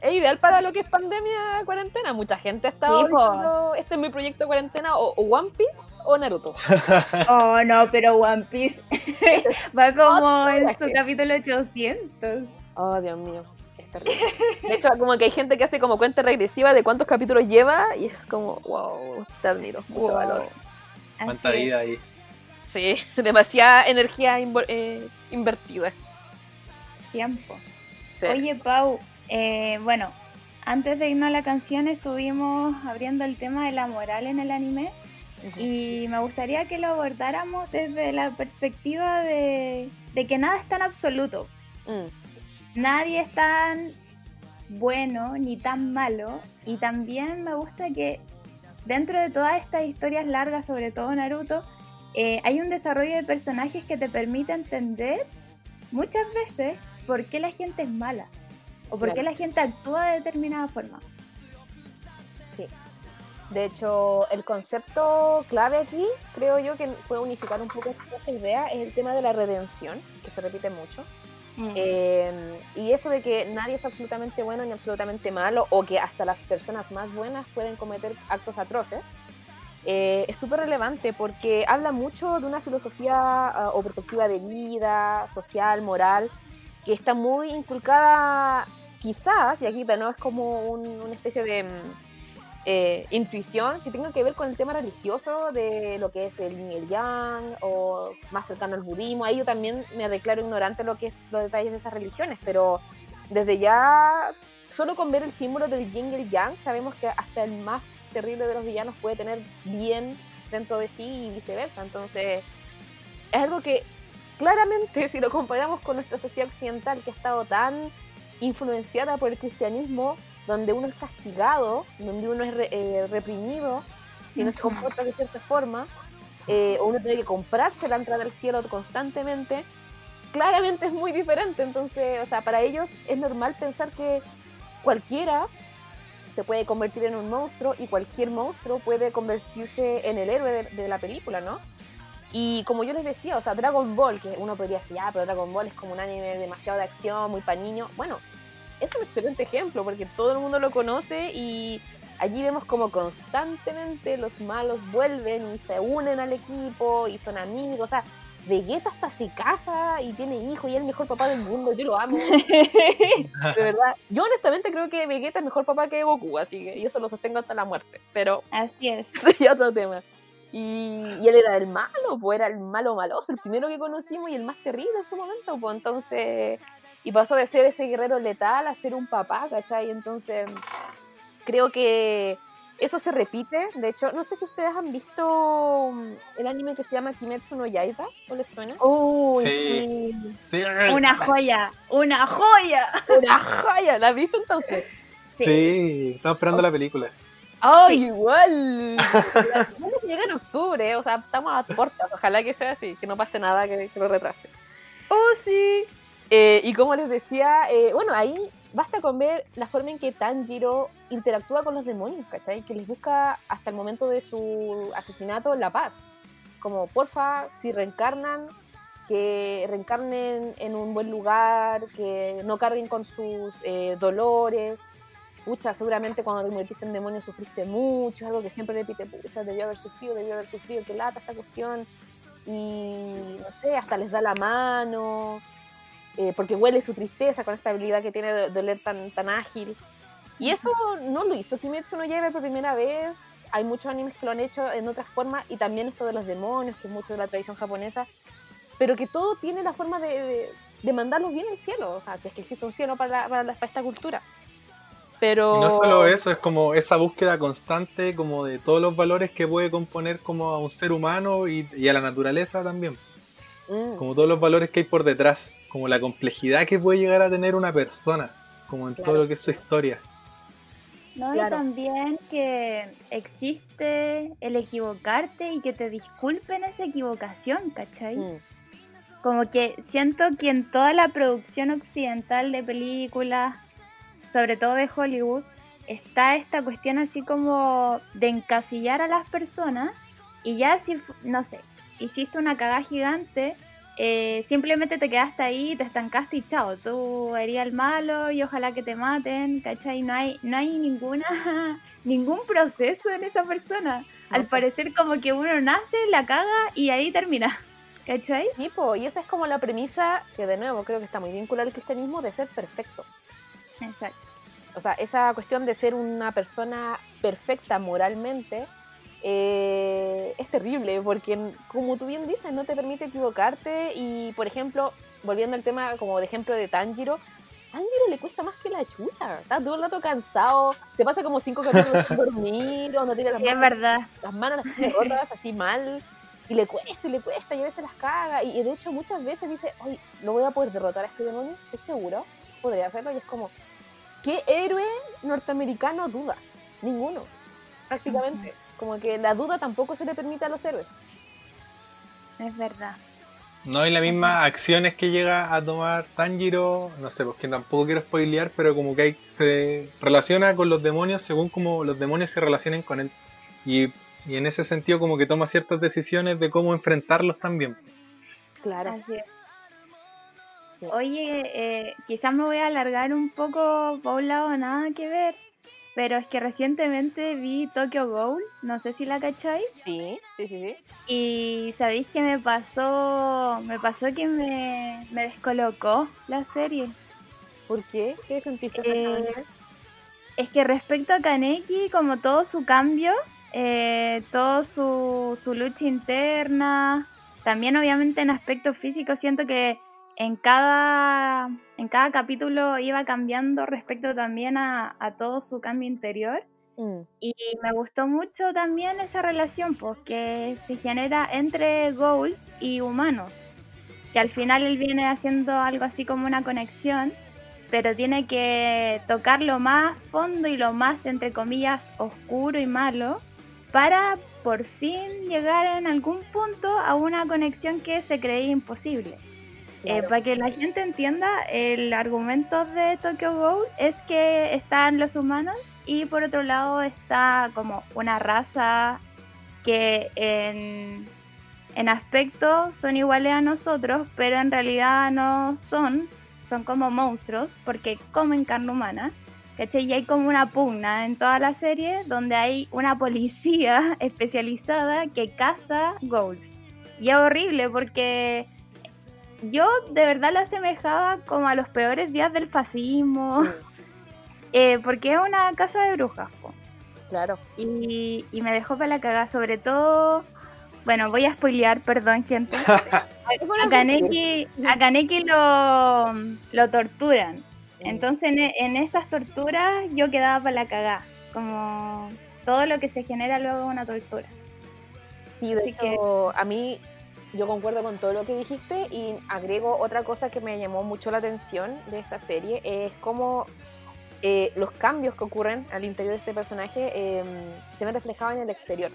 Es ideal para lo que es pandemia, cuarentena. Mucha gente ha estado Sí, po. diciendo, este es mi proyecto de cuarentena, o, o One Piece o Naruto. Oh, no, pero One Piece va como en su capítulo 800. Oh, Dios mío, es terrible. De hecho, como que hay gente que hace como cuenta regresiva de cuántos capítulos lleva y es como, wow, te admiro, mucho Wow. valor. Cuánta Así vida es. ahí. Sí, demasiada energía eh, invertida. Tiempo. Sí. Oye, Pau, eh, bueno, antes de irnos a la canción estuvimos abriendo el tema de la moral en el anime y me gustaría que lo abordáramos desde la perspectiva de, de que nada es tan absoluto. Mm, Nadie es tan bueno ni tan malo y también me gusta que dentro de todas estas historias largas, sobre todo Naruto, eh, hay un desarrollo de personajes que te permite entender muchas veces por qué la gente es mala o por qué la gente actúa de determinada forma. Sí. De hecho, el concepto clave aquí, creo yo que puede unificar un poco esta idea, es el tema de la redención, que se repite mucho. Eh, y eso de que nadie es absolutamente bueno ni absolutamente malo, o que hasta las personas más buenas pueden cometer actos atroces, eh, es súper relevante porque habla mucho de una filosofía ah, o perspectiva de vida, social, moral, que está muy inculcada, quizás, y aquí nuevo es como un- una especie de mm, eh, intuición que tenga que ver con el tema religioso de lo que es el yin y el yang o más cercano al budismo. Ahí yo también me declaro ignorante lo que es los detalles de esas religiones, pero desde ya, solo con ver el símbolo del yin y el yang, sabemos que hasta el más terrible de los villanos puede tener bien dentro de sí y viceversa. Entonces, es algo que claramente, si lo comparamos con nuestra sociedad occidental que ha estado tan influenciada por el cristianismo, donde uno es castigado, donde uno es re- eh, reprimido, si no se comporta de cierta forma, eh, o uno tiene que comprarse la entrada al cielo constantemente, claramente es muy diferente. Entonces, o sea, para ellos es normal pensar que cualquiera se puede convertir en un monstruo y cualquier monstruo puede convertirse en el héroe de, de la película, ¿no? Y como yo les decía, o sea, Dragon Ball, que uno podría decir, ah, pero Dragon Ball es como un anime demasiado de acción, muy para niños. Bueno, es un excelente ejemplo porque todo el mundo lo conoce y allí vemos como constantemente los malos vuelven y se unen al equipo y son amigos. O sea, Vegeta hasta se casa y tiene hijos y es el mejor papá del mundo. Yo lo amo. De verdad. Yo honestamente creo que Vegeta es mejor papá que Goku, así que yo eso lo sostengo hasta la muerte. Pero Así es. sería otro tema. Y, y él era el malo, pues era el malo maloso, el primero que conocimos y el más terrible en su momento, pues entonces, y pasó de ser ese guerrero letal a ser un papá, ¿cachai? Entonces, creo que Eso se repite, de hecho, no sé si ustedes han visto mm, el anime que se llama Kimetsu no Yaiba, ¿o les suena? Uy, Sí. sí. Sí, Una joya, una joya. Una joya, ¿la has visto entonces? Sí, estaba esperando la película. ¡Ay, igual! Bueno, llega en octubre, o sea, estamos a puertas, ojalá que sea así, que no pase nada que, que lo retrase. Oh, sí. Eh, y como les decía, eh, bueno, ahí basta con ver la forma en que Tanjiro interactúa con los demonios, ¿cachai? Que les busca hasta el momento de su asesinato la paz. Como, porfa, si reencarnan, que reencarnen en un buen lugar, que no carguen con sus eh, dolores. Pucha, seguramente cuando te convertiste en demonio sufriste mucho, algo que siempre repite, pucha, debió haber sufrido, debió haber sufrido, que lata esta cuestión. Y no sé, hasta les da la mano, eh, porque huele su tristeza con esta habilidad que tiene de, de oler tan, tan ágil. Y eso no lo hizo Kimetsu no Yaiba por primera vez. Hay muchos animes que lo han hecho en otras formas y también esto de los demonios, que es mucho de la tradición japonesa, pero que todo tiene la forma de, de, de mandarlos bien al cielo, o sea, si es que existe un cielo para, la- para, la- para esta cultura. Pero... Y no solo eso, es como esa búsqueda constante como de todos los valores que puede componer como a un ser humano y, y a la naturaleza también. Mm, Como todos los valores que hay por detrás, como la complejidad que puede llegar a tener una persona, como en Claro. todo lo que es su historia. No, Claro. y también que existe el equivocarte y que te disculpen esa equivocación, ¿cachai? mm, Como que siento que en toda la producción occidental de películas, sobre todo de Hollywood, está esta cuestión así como de encasillar a las personas y ya si, no sé, hiciste una cagada gigante, eh, simplemente te quedaste ahí, te estancaste y chao, tú eres el malo y ojalá que te maten, ¿cachai? No hay, no hay ninguna, ningún proceso en esa persona. Al parecer como que uno nace, la caga y ahí termina, ¿cachai? Sí, po, y esa es como la premisa que de nuevo creo que está muy vinculada al cristianismo de ser perfecto. Exacto. O sea, esa cuestión de ser una persona perfecta moralmente eh, es terrible porque, como tú bien dices, no te permite equivocarte y, por ejemplo, volviendo al tema como de ejemplo de Tanjiro, Tanjiro le cuesta más que la chucha, está todo el rato cansado, se pasa como cinco capítulos sin dormir, o no tiene las Sí, es manos verdad. las manos las rotas así mal y le cuesta y le cuesta y a veces las caga y, y de hecho muchas veces dice, hoy lo voy a poder derrotar a este demonio, estoy seguro, podría hacerlo y es como, ¿qué héroe norteamericano duda? Ninguno, prácticamente. Como que la duda tampoco se le permite a los héroes. Es verdad. No hay las mismas acciones que llega a tomar Tanjiro, no sé, porque tampoco quiero spoilear, pero como que hay- se relaciona con los demonios según como los demonios se relacionen con él. Y, y en ese sentido como que toma ciertas decisiones de cómo enfrentarlos también. Claro. Así es. sí. Oye, eh, quizás me voy a alargar un poco por un lado, nada que ver, pero es que recientemente vi Tokyo Ghoul, no sé si la cacháis, Sí, sí, sí, sí. y sabéis que me pasó, me pasó que me, me descolocó la serie. ¿Por qué? ¿Qué sentiste Eh? Es que respecto a Kaneki, como todo su cambio, eh, todo su, su lucha interna, también obviamente en aspecto físico, siento que en cada, en cada capítulo iba cambiando respecto también a, a todo su cambio interior. Mm, Y me gustó mucho también esa relación, porque se genera entre Ghouls y humanos, que al final él viene haciendo algo así como una conexión, pero tiene que tocar lo más fondo y lo más, entre comillas, oscuro y malo, para por fin llegar en algún punto a una conexión que se creía imposible. Eh, claro. para que la gente entienda, el argumento de Tokyo Ghoul es que están los humanos y por otro lado está como una raza que en, en aspecto son iguales a nosotros, pero en realidad no son, son como monstruos porque comen carne humana. ¿cachai? Y hay como una pugna en toda la serie donde hay una policía especializada que caza ghouls. Y es horrible porque yo de verdad lo asemejaba como a los peores días del fascismo, eh, porque es una casa de brujas. po. claro. Y, y me dejó para la cagada, sobre todo, bueno, voy a spoilear, perdón gente. A Kaneki, a Kaneki lo, lo torturan. Entonces en, en estas torturas yo quedaba para la cagada. Como todo lo que se genera luego es una tortura. Sí, de Así hecho, a mí yo concuerdo con todo lo que dijiste y agrego otra cosa que me llamó mucho la atención de esa serie, es cómo eh, los cambios que ocurren al interior de este personaje eh, se ven reflejados en el exterior.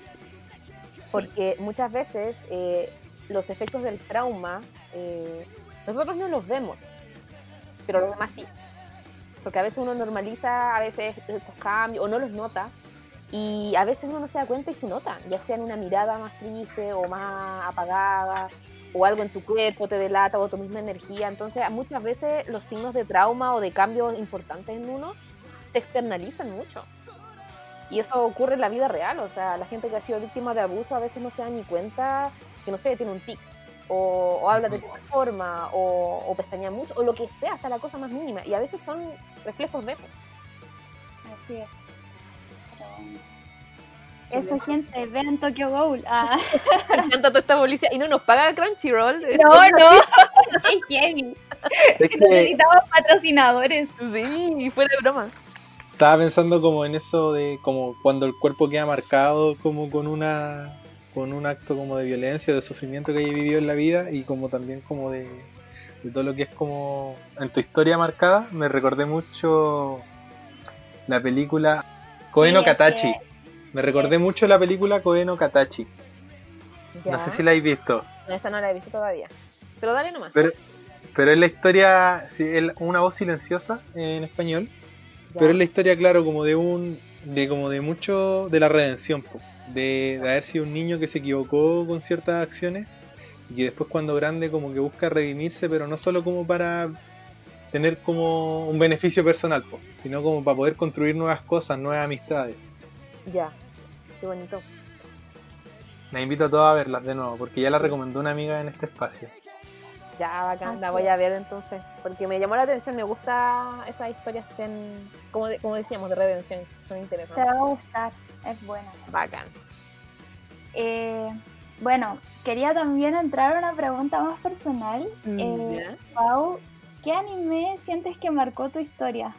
Porque muchas veces eh, los efectos del trauma eh, nosotros no los vemos, pero los demás sí. Porque a veces uno normaliza a veces estos cambios o no los nota y a veces uno no se da cuenta y se nota, ya sea en una mirada más triste o más apagada o algo en tu cuerpo te delata o tu misma energía. Entonces muchas veces los signos de trauma o de cambios importantes en uno se externalizan mucho. Y eso ocurre en la vida real, o sea, la gente que ha sido víctima de abuso a veces no se da ni cuenta que, no sé, tiene un tic, o, o habla de esta forma, o, o pestañea mucho, o lo que sea, hasta la cosa más mínima. Y a veces son reflejos de eso. Así es. Eso, gente, vean Tokyo Ghoul. Ah, Me encanta toda esta policía. Y no nos paga Crunchyroll. no, no. Es heavy. Es que Necesitamos patrocinadores. Sí, fuera de broma. estaba pensando como en eso de como cuando el cuerpo queda marcado como con una con un acto como de violencia, de sufrimiento que haya vivido en la vida y como también como de, de todo lo que es como en tu historia marcada, me recordé mucho la película Koe no Sí, es Katachi. que- Me recordé mucho la película Koe no Katachi. Ya. No sé si la habéis visto. No, esa no la he visto todavía. Pero dale nomás. Pero, pero es la historia, sí, es una voz silenciosa en español, Ya. pero es la historia, claro, como de un, de como de mucho, de la redención, de, de haber sido un niño que se equivocó con ciertas acciones y que después cuando grande como que busca redimirse, pero no solo como para tener como un beneficio personal, po, sino como para poder construir nuevas cosas, nuevas amistades. Ya. Qué bonito. La invito a todos a verlas de nuevo, porque ya la recomendó una amiga en este espacio. Ya, bacán, la Ok. voy a ver entonces. Porque me llamó la atención, me gusta esas historias que, como, de- como decíamos, de redención. Son Te interesantes. va a gustar. Es buena. Bacán. Eh, bueno, quería también entrar a una pregunta más personal. Eh, Ya. Pau, ¿qué anime sientes que marcó tu historia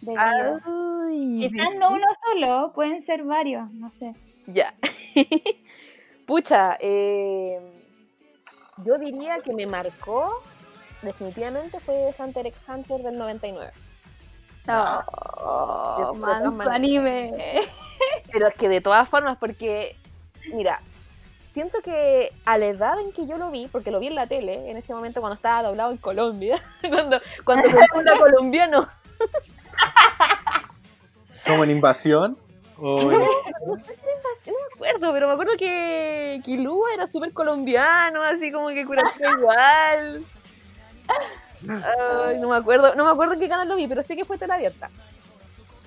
de? Ay, Quizás no uno solo, pueden ser varios, no sé. Ya. Pucha, eh, yo diría que me marcó, definitivamente fue Hunter x Hunter del 99. Oh, de todas manso anime. Pero es que de todas formas, porque, mira, siento que a la edad en que yo lo vi, porque lo vi en la tele, en ese momento cuando estaba doblado en Colombia, cuando, cuando era colombiano, ¿Como en invasión? ¿O en- no sé si era invasión, no me acuerdo, pero me acuerdo que Kilua era súper colombiano, así como que Kuratsuka igual. Ay, no me acuerdo, no me acuerdo en qué canal lo vi, pero sé que fue tela abierta.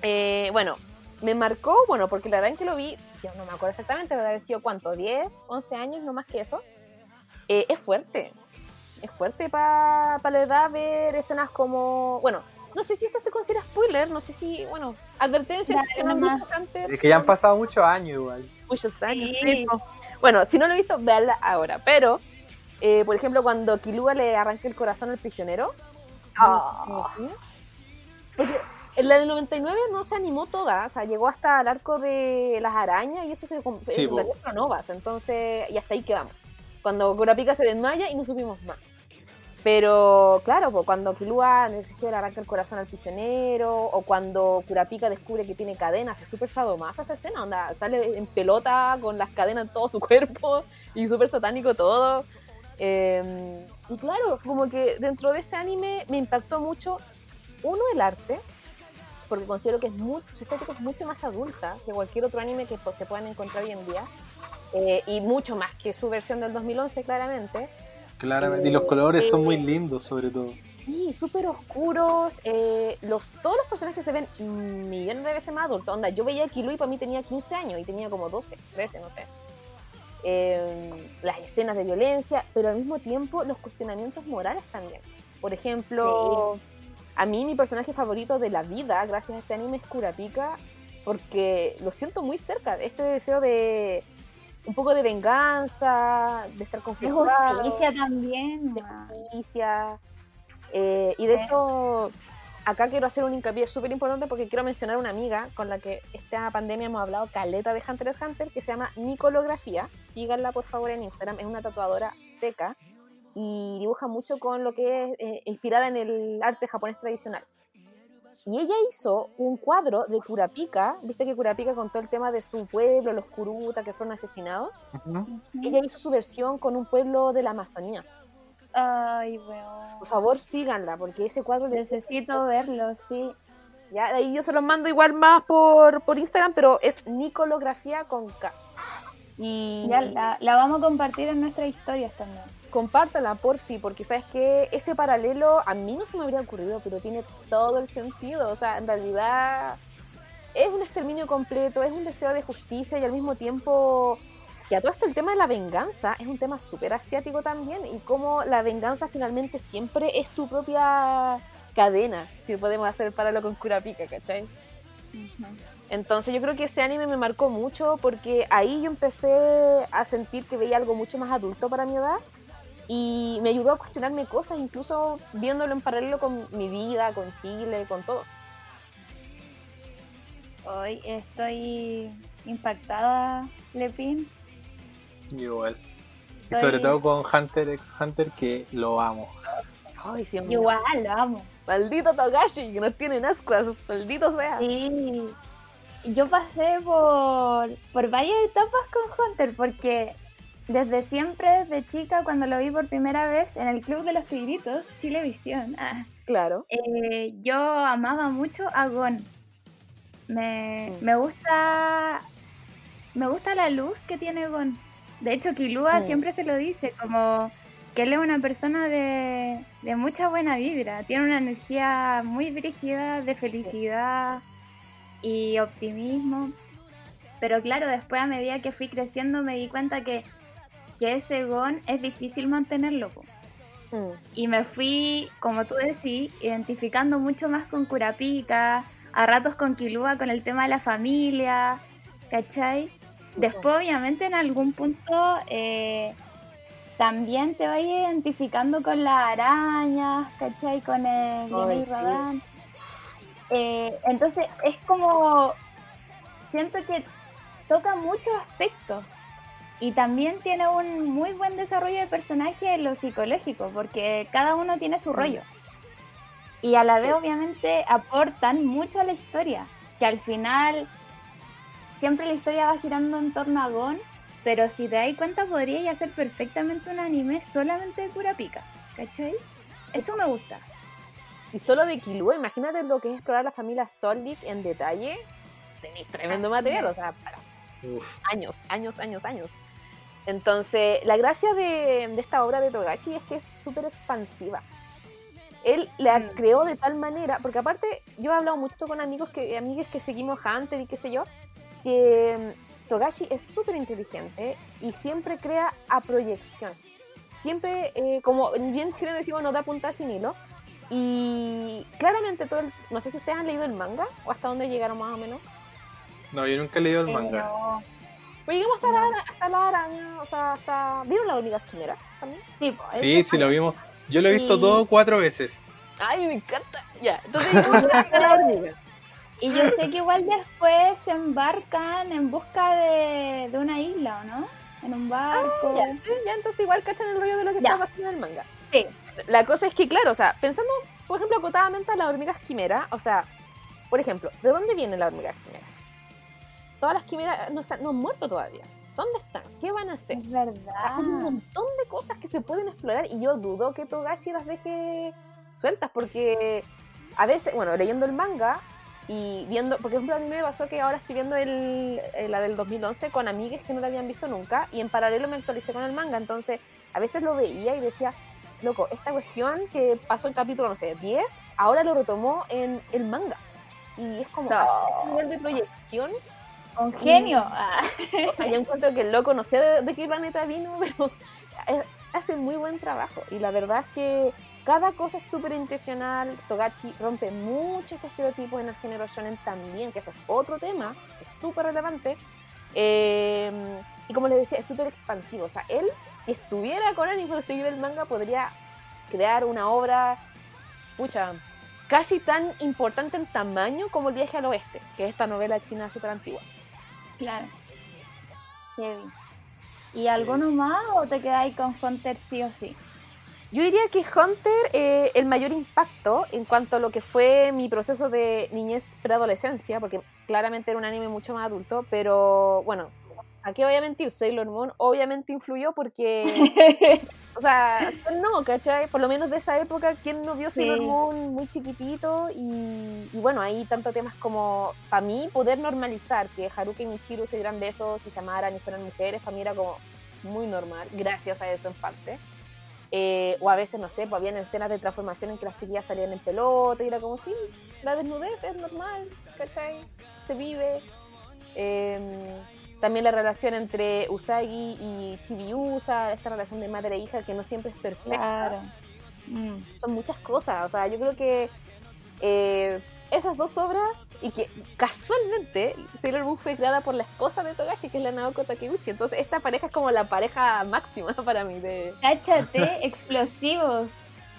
Eh, bueno, me marcó, bueno, porque la edad en que lo vi, yo no me acuerdo exactamente, pero debe haber sido cuánto, 10, 11 años, no más que eso. Eh, es fuerte, es fuerte para la edad ver escenas como, bueno, no sé si esto se considera spoiler, no sé si, bueno, advertencia Dale que no Es que ya han pasado muchos años igual. muchos años. Sí. Bueno, si no lo he visto, véanla ahora. Pero, eh, por ejemplo, cuando Kilua le arranca el corazón al prisionero. Ah. Porque en la del 99 no se animó toda, o sea, llegó hasta el arco de las arañas y eso se Sí, en po. realidad fueron ovas, entonces, y hasta ahí quedamos. Cuando Kurapika se desmaya y no supimos más. Pero claro, pues, cuando Kilua necesita le arranca el corazón al prisionero, o cuando Kurapika descubre que tiene cadenas, es súper sadomaso esa escena, onda, sale en pelota con las cadenas en todo su cuerpo y súper satánico todo. Eh, y claro, como que dentro de ese anime me impactó mucho, uno, el arte, porque considero que es mucho, su estética es mucho más adulta que cualquier otro anime que pues, se puedan encontrar hoy en día, eh, y mucho más que su versión del 2011, claramente. Claramente. Y los colores son muy lindos, sobre todo. Sí, súper oscuros. eh, los, todos los personajes se ven millones de veces más adultos. Onda, yo veía a Kilo y para mí tenía 15 años y tenía como 12, 13, no sé. Eh, las escenas de violencia, pero al mismo tiempo los cuestionamientos morales también. Por ejemplo, a mí mi personaje favorito de la vida, gracias a este anime, es Kurapika, porque lo siento muy cerca. Este deseo de un poco de venganza, de estar Es conflictuado justicia también. de justicia. eh, y de Sí. hecho, acá quiero hacer un hincapié súper importante porque quiero mencionar una amiga con la que esta pandemia hemos hablado caleta de Hunter x Hunter que se llama Nicolografía. Síganla por favor en Instagram, es una tatuadora seca y dibuja mucho con lo que es eh, inspirada en el arte japonés tradicional. Y ella hizo un cuadro de Kurapika, viste que Kurapika contó el tema de su pueblo, los Kuruta que fueron asesinados. Ella hizo su versión con un pueblo de la Amazonía. Ay, weón. Por favor, síganla, porque ese cuadro le Necesito verlo, sí. Ya, ahí yo se los mando igual más por, por Instagram, pero es Nicolografía con K. Y Ya la, la vamos a compartir en nuestras historias también. Compártala, porfi, porque sabes que ese paralelo a mí no se me habría ocurrido, pero tiene todo el sentido. O sea, en realidad es un exterminio completo, es un deseo de justicia y al mismo tiempo que a todo esto el tema de la venganza es un tema súper asiático también y cómo la venganza finalmente siempre es tu propia cadena, si podemos hacer paralelo con Kurapika, ¿cachai? Entonces yo creo que ese anime me marcó mucho porque ahí yo empecé a sentir que veía algo mucho más adulto para mi edad y me ayudó a cuestionarme cosas, incluso viéndolo en paralelo con mi vida, con Chile, con todo. Hoy estoy impactada, Lepin. Igual. Y sobre todo con Hunter x Hunter, que lo amo. Ay, siempre. Igual, lo amo. Maldito Togashi, que nos tienen ascuas, maldito sea. Sí. Yo pasé por, por varias etapas con Hunter porque desde siempre, desde chica, cuando lo vi por primera vez en el Club de los Tigritos, Chilevisión, ah, Claro. eh, yo amaba mucho a Gon. Me, Mm. me gusta me gusta la luz que tiene Gon. De hecho, Kilua Mm. siempre se lo dice, como que él es una persona de, de mucha buena vibra. Tiene una energía muy brígida de felicidad y optimismo. Pero claro, después a medida que fui creciendo me di cuenta que, que ese Gon es difícil mantenerlo. Mm. Y me fui, como tú decís, identificando mucho más con Kurapika, a ratos con Kilua, con el tema de la familia, ¿cachai? Después, obviamente, en algún punto eh, también te vas identificando con las arañas, ¿cachai? Con el Ay. Rodan. Eh, entonces, es como. Siento que toca muchos aspectos. Y también tiene un muy buen desarrollo de personaje en lo psicológico, porque cada uno tiene su rollo. Y a la vez, Sí. obviamente, aportan mucho a la historia. Que al final, siempre la historia va girando en torno a Gon, pero si te das cuenta, podría hacer perfectamente un anime solamente de Kurapika. ¿Cachai? Eso me gusta. Y solo de Killua, imagínate lo que es explorar la familia Soldic en detalle. Tenéis tremendo Así material, es. o sea, para Uf. años, años, años, años. Entonces, la gracia de, de esta obra de Togashi es que es súper expansiva. Él la Mm. creó de tal manera, porque aparte yo he hablado mucho con amigos que, amigas que seguimos Hunter y qué sé yo, que mm, Togashi es súper inteligente y siempre crea a proyección. Siempre, eh, como bien chileno decimos, no da punta sin hilo. Y claramente todo el- no sé si ustedes han leído el manga o hasta dónde llegaron más o menos. No, yo nunca he leído el Eh, manga. no. Pues llegamos hasta, la, ara- hasta la araña, o sea, hasta... ¿Vieron la hormiga quimera también? Sí, Sí, sí, lo vimos. Yo lo he visto Sí. todo cuatro veces. ¡Ay, me encanta! Ya, entonces llegamos hasta la hormiga. Y yo sé que igual después se embarcan en busca de, de una isla, ¿o no? En un barco. Ya, sí, ya, entonces igual cachan el rollo de lo que Ya. está pasando en el manga. Sí. La cosa es que, claro, o sea, pensando, por ejemplo, acotadamente a las hormigas quimera, o sea, por ejemplo, ¿de dónde vienen las hormigas quimera? Todas las quimeras no, no han muerto todavía. ¿Dónde están? ¿Qué van a hacer? Es O sea, verdad. hay un montón de cosas que se pueden explorar y yo dudo que Togashi las deje sueltas porque a veces, bueno, leyendo el manga y viendo, por ejemplo, a mí me pasó que ahora estoy viendo el, eh, la del 2011 con amigues que no la habían visto nunca y en paralelo me actualicé con el manga, entonces a veces lo veía y decía, loco, esta cuestión que pasó en capítulo, no sé, 10, ahora lo retomó en el manga. Y es como, No. a ese nivel de proyección Un genio. Ah. yo encuentro que el loco, no sé de, de qué planeta vino, pero eh, hace muy buen trabajo. Y la verdad es que cada cosa es súper intencional. Togachi rompe muchos estereotipos en el género shonen también, que eso es otro tema, es súper relevante. Eh, y como les decía, es súper expansivo. O sea, él, si estuviera con ánimo de seguir el manga, podría crear una obra, mucha, casi tan importante en tamaño como El viaje al oeste, que es esta novela china súper antigua. Claro. Heavy. ¿Y alguno más o te quedáis con Hunter sí o sí? Yo diría que Hunter, eh, el mayor impacto en cuanto a lo que fue mi proceso de niñez preadolescencia, porque claramente era un anime mucho más adulto, pero bueno, ¿a qué voy a mentir? Sailor Moon obviamente influyó porque, o sea, ¿quién no, ¿cachai? Por lo menos de esa época, ¿quién no vio Sailor. Moon muy chiquitito? Y, y bueno, hay tanto temas como, para mí, poder normalizar que Haruka y Michiru se dieran besos y se amaran y fueran mujeres, para mí era como muy normal, gracias a eso en parte. Eh, o a veces, no sé, pues habían escenas de transformación en que las chiquillas salían en pelota y era como, sí, la desnudez es normal, ¿cachai? Se vive. Eh, también la relación entre Usagi y Chibiusa, esta relación de madre e hija que no siempre es perfecta. Claro. Mm. Son muchas cosas, o sea, yo creo que eh, esas dos obras, y que casualmente Sailor Moon fue creada por la esposa de Togashi, que es la Naoko Takeuchi, entonces esta pareja es como la pareja máxima para mí de... Cáchate, explosivos.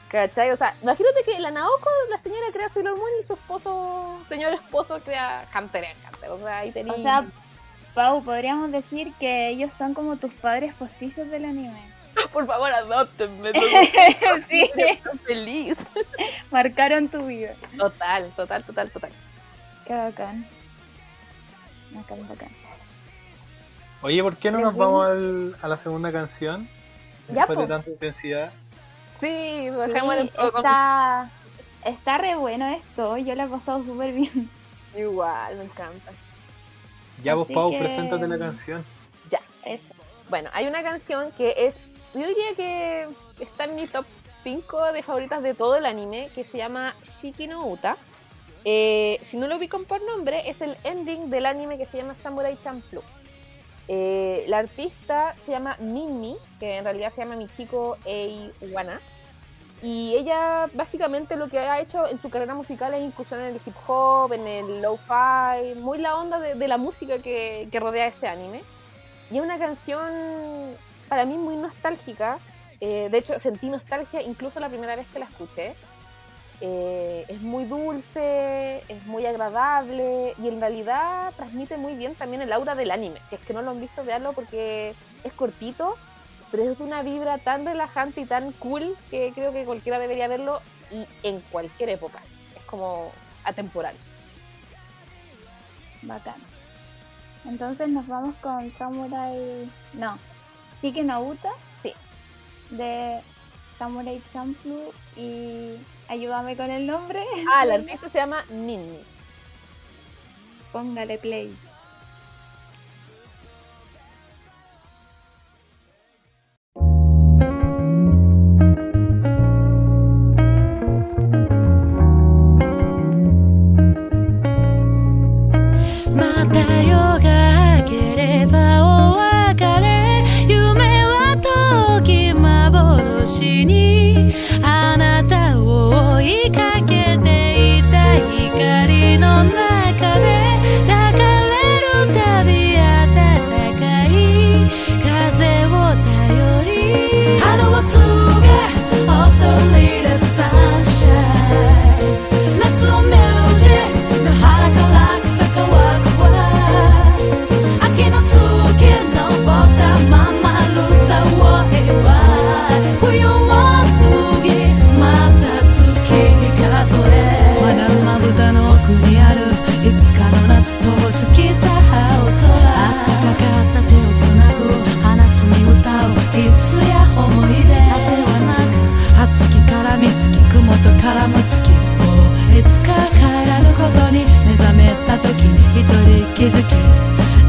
¿Cachai? O sea, imagínate que la Naoko, la señora crea Sailor Moon y su esposo, señor esposo, crea Hunter x Hunter. O sea, ahí tenía. O sea, Pau, podríamos decir que ellos son como tus padres postizos del anime. por favor, adoptenme. sí, Estoy feliz. marcaron tu vida. Total, total, total, total. Qué bacán. Bacán, bacán. Oye, ¿por qué no nos vamos al- a la segunda canción? Ya, Después de po. tanta intensidad. Sí, Sí, dejémosle un poco. está, está re bueno esto. Yo la he pasado súper bien. Igual, me encanta. Ya vos, Pau, que- preséntate la canción. Ya. Eso. Bueno, hay una canción que es, yo diría que está en mi top 5 de favoritas de todo el anime, que se llama Shiki no Uta. Eh, si no lo ubican por nombre, es el ending del anime que se llama Samurai Champloo. Eh, la artista se llama Minmi, que en realidad se llama Michiko Ei Wana. Y ella básicamente lo que ha hecho en su carrera musical es incursionar en el hip hop, en el lo-fi, muy la onda de, de la música que, que rodea ese anime. Y es una canción para mí muy nostálgica. Eh, de hecho, sentí nostalgia incluso la primera vez que la escuché. Eh, es muy dulce, es muy agradable y en realidad transmite muy bien también el aura del anime. Si es que no lo han visto, veanlo porque es cortito, pero es de una vibra tan relajante y tan cool que creo que cualquiera debería verlo y en cualquier época. Es como atemporal. Bacán. Entonces nos vamos con Samurai. No. Chicken no Uta. Sí. De Samurai Champloo. Y ayúdame con el nombre. Ah, la artista se llama Minmi. Póngale play. 気づき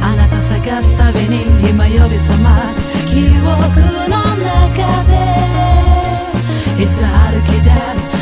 あなた探すたびに今呼び覚ます。記憶の中でいつ歩き出す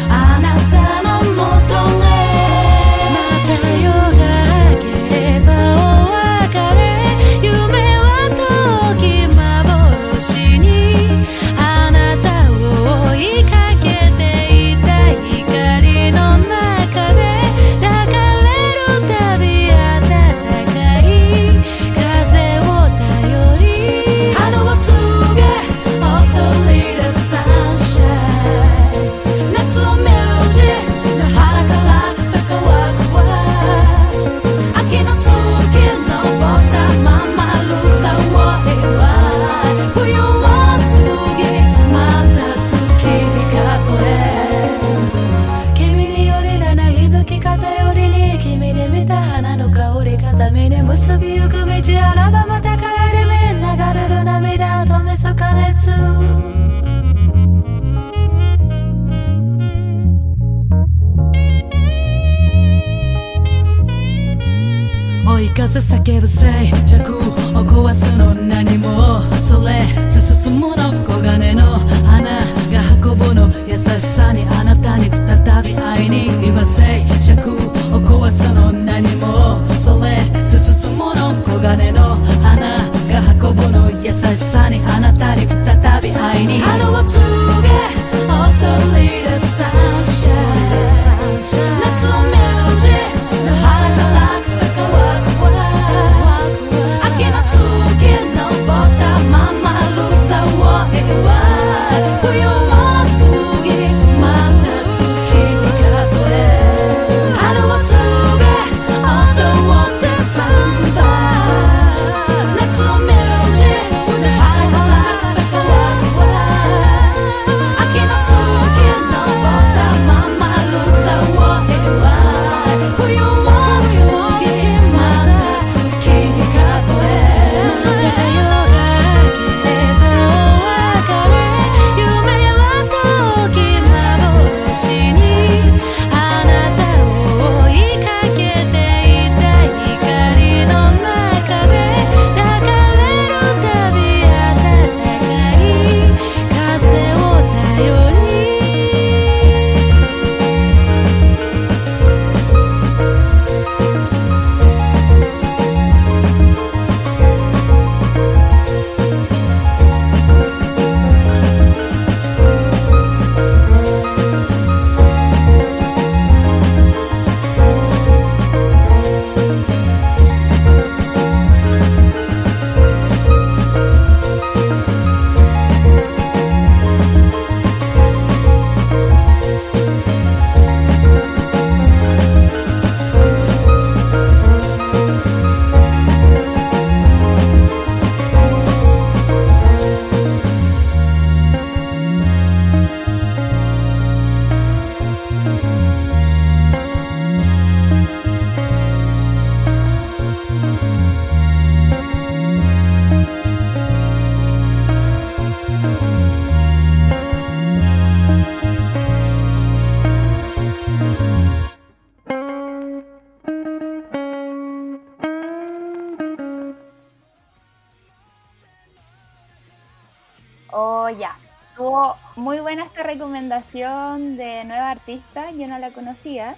recomendación de nueva artista, yo no la conocía.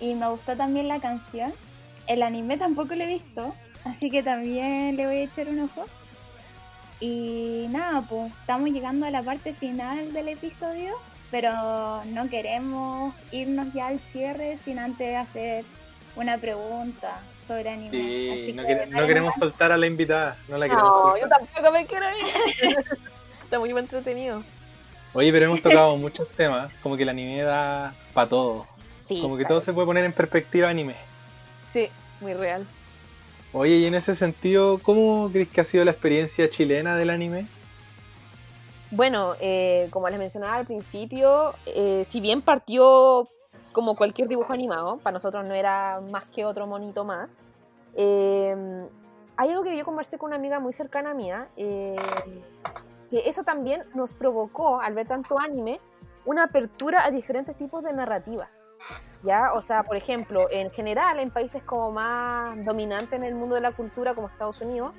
Y me gustó también la canción. El anime tampoco lo he visto, así que también le voy a echar un ojo. Y nada, pues estamos llegando a la parte final del episodio, pero no queremos irnos ya al cierre sin antes hacer una pregunta sobre anime. Sí, Así no, que queremos soltar a la invitada, no la queremos No, yo soltar. tampoco me quiero ir. Está muy entretenido. Oye, pero hemos tocado muchos temas, como que el anime da para todo. Sí. Como que todo se puede poner en perspectiva anime. Sí, muy real. Oye, y en ese sentido, ¿cómo crees que ha sido la experiencia chilena del anime? Bueno, eh, como les mencionaba al principio, eh, si bien partió como cualquier dibujo animado, para nosotros no era más que otro monito más, eh, hay algo que yo conversé con una amiga muy cercana mía, que eso también nos provocó, al ver tanto anime, una apertura a diferentes tipos de narrativas. ¿Ya? O sea, por ejemplo, en general, en países como más dominantes en el mundo de la cultura, como Estados Unidos,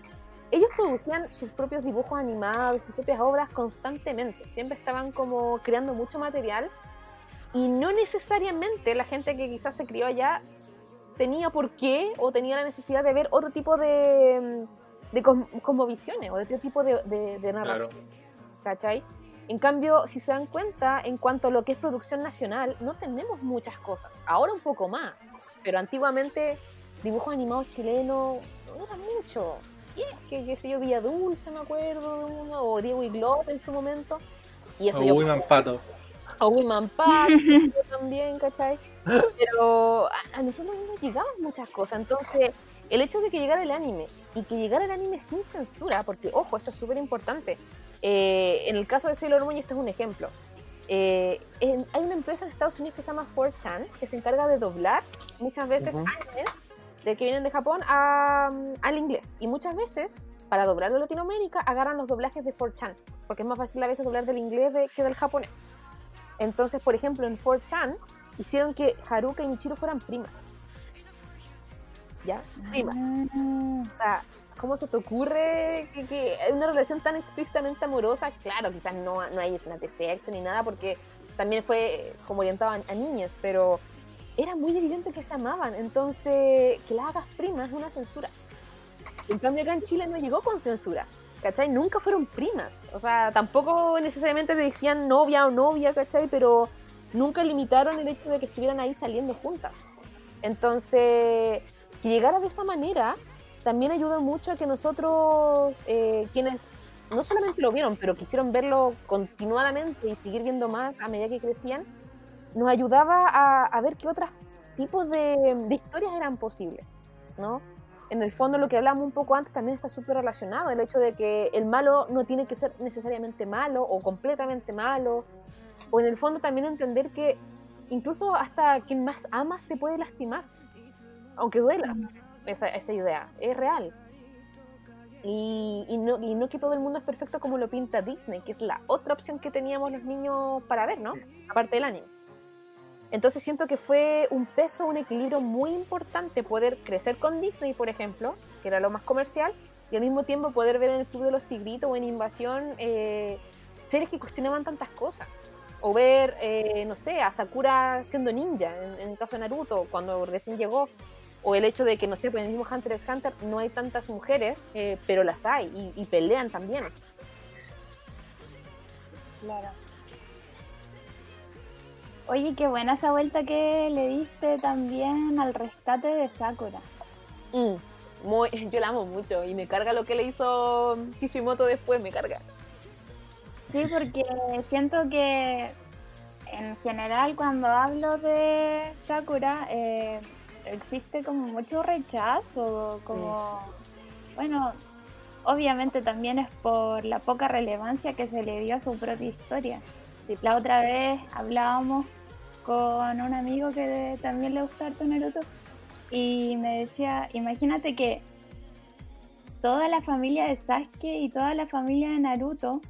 ellos producían sus propios dibujos animados, sus propias obras constantemente. Siempre estaban como creando mucho material y no necesariamente la gente que quizás se crió allá tenía por qué o tenía la necesidad de ver otro tipo de, de cos- cosmovisiones o de otro tipo de, de- de narración. ¿Cachai? En cambio, si se dan cuenta, en cuanto a lo que es producción nacional, no tenemos muchas cosas. Ahora un poco más, pero antiguamente dibujos animados chilenos no era mucho. Sí, es que, qué sé yo, Villa Dulce, me acuerdo de uno, o Diego Iglot en su momento. Y eso yo Uy, Mampato. o Wiman Park también, ¿cachai? Pero a, a nosotros no nos llegaban muchas cosas. Entonces, el hecho de que llegara el anime y que llegara el anime sin censura, porque ojo, esto es súper importante. eh, en el caso de Sailor Moon, este es un ejemplo. eh, en- hay una empresa en Estados Unidos que se llama 4chan que se encarga de doblar muchas veces Ujú. animes de que vienen de Japón a- al inglés. Y muchas veces, para doblarlo a Latinoamérica, agarran los doblajes de 4chan, porque es más fácil a veces doblar del inglés de- que del japonés. Entonces, por ejemplo, en 4chan hicieron que Haruka y Michiro fueran primas. ¿Ya? Primas. Ah, O sea, ¿cómo se te ocurre que, que una relación tan explícitamente amorosa? Claro, quizás no, no hay escenas de sexo ni nada porque también fue como orientado a, a niñas, pero era muy evidente que se amaban. Entonces, que la hagas prima es una censura. En cambio, acá en Chile no llegó con censura. ¿Cachai? Nunca fueron primas. O sea, tampoco necesariamente decían novia o novia, ¿cachai? Pero nunca limitaron el hecho de que estuvieran ahí saliendo juntas. Entonces, que llegara de esa manera también ayudó mucho a que nosotros, eh, quienes no solamente lo vieron, pero quisieron verlo continuadamente y seguir viendo más a medida que crecían, nos ayudaba a, a ver qué otros tipos de, de historias eran posibles, ¿no? En el fondo lo que hablamos un poco antes también está súper relacionado, el hecho de que el malo no tiene que ser necesariamente malo o completamente malo, o en el fondo también entender que incluso hasta quien más amas te puede lastimar, aunque duela esa, esa idea, es real. Y, y no, y no que todo el mundo es perfecto como lo pinta Disney, que es la otra opción que teníamos los niños para ver, ¿no? Aparte del anime. Entonces siento que fue un peso, un equilibrio muy importante poder crecer con Disney, por ejemplo, que era lo más comercial, y al mismo tiempo poder ver en el Club de los Tigritos o en Invasión eh, series que cuestionaban tantas cosas. O ver, eh, no sé, a Sakura siendo ninja, en, en el caso de Naruto, cuando recién llegó. O el hecho de que, no sé, pues en el mismo Hunter x Hunter no hay tantas mujeres, eh, pero las hay y, y pelean también. Claro. Oye, qué buena esa vuelta que le diste también al rescate de Sakura. Mm, muy, yo la amo mucho y me carga lo que le hizo Kishimoto después, me carga. Sí, porque siento que en general cuando hablo de Sakura eh, existe como mucho rechazo, como, bueno, obviamente también es por la poca relevancia que se le dio a su propia historia. Sí. La otra vez hablábamos con un amigo que de- también le gusta harto Naruto y me decía, imagínate que toda la familia de Sasuke y toda la familia de Naruto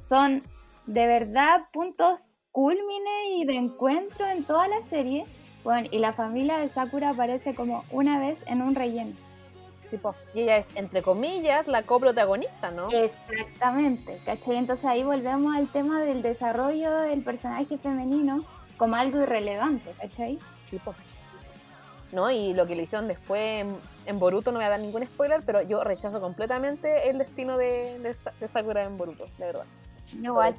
son de verdad puntos culmine y de encuentro en toda la serie. Bueno, y la familia de Sakura aparece como una vez en un relleno. Sí, po. Y ella es, entre comillas, la coprotagonista, ¿no? Exactamente, ¿cachai? Entonces ahí volvemos al tema del desarrollo del personaje femenino como algo irrelevante, ¿cachai? Sí, po. ¿No? Y lo que le hicieron después en, en Boruto, no voy a dar ningún spoiler, pero yo rechazo completamente el destino de, de Sa- de Sakura en Boruto, de verdad. Igual.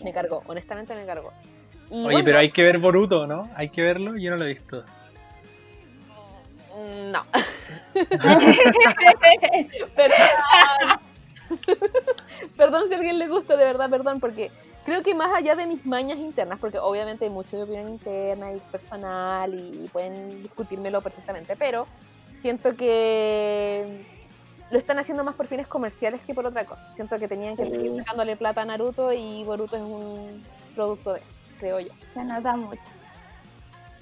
Me cargó, honestamente me cargó. Y Oye, bueno, pero hay que ver Boruto, ¿no? Hay que verlo, yo no lo he visto. mm, No. perdón. perdón si a alguien le gusta, de verdad, perdón, porque creo que más allá de mis mañas internas, porque obviamente hay mucho de opinión interna y personal y, pueden discutírmelo perfectamente, pero siento que lo están haciendo más por fines comerciales que por otra cosa. Siento que tenían que seguir sacándole plata a Naruto y Boruto es un producto de eso, creo yo. Se nota mucho.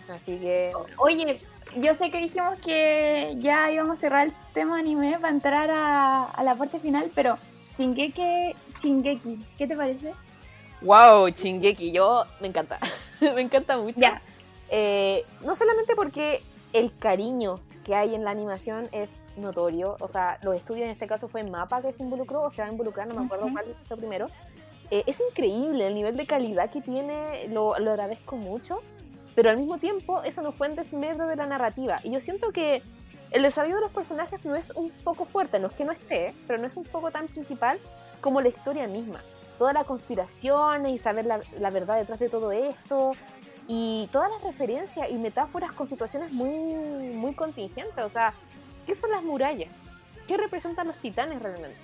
Así que Oye, yo sé que dijimos que ya íbamos a cerrar el tema anime para entrar a, a la parte final, pero Shingeki, Shingeki, ¿qué te parece? Wow, Chingeki, yo me encanta, me encanta mucho. Ya. Eh, no solamente porque el cariño que hay en la animación es notorio, o sea, los estudios en este caso fue Mapa que se involucró, o se va a involucrar, no me acuerdo Ujú. cuál fue primero. Eh, es increíble el nivel de calidad que tiene, lo, lo agradezco mucho, pero al mismo tiempo eso no fue en desmedro de la narrativa. Y yo siento que el desarrollo de los personajes no es un foco fuerte, no es que no esté, pero no es un foco tan principal como la historia misma. Toda la conspiración y saber la, la verdad detrás de todo esto, y todas las referencias y metáforas con situaciones muy, muy contingentes. O sea, ¿qué son las murallas? ¿Qué representan los titanes realmente?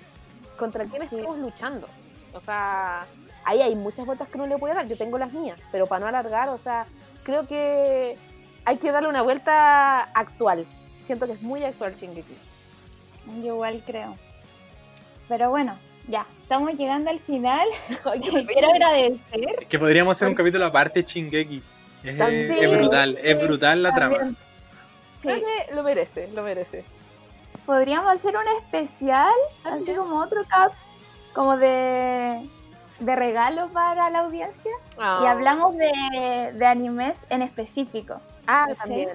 ¿Contra quién estamos luchando? O sea, ahí hay muchas vueltas que uno le puede dar. Yo tengo las mías, pero para no alargar, o sea, creo que hay que darle una vuelta actual. Siento que es muy actual Shingeki. Yo igual creo. Pero bueno, Ya, estamos llegando al final. Quiero agradecer. Es que podríamos hacer un capítulo aparte de Shingeki. Es, brutal, es brutal la trama. También. Creo Sí, que lo merece, lo merece. podríamos hacer un especial, así También. como otro cap, como de, de regalo para la audiencia. Y Ah. hablamos de, de animes en específico, Ah, ¿cachai? también.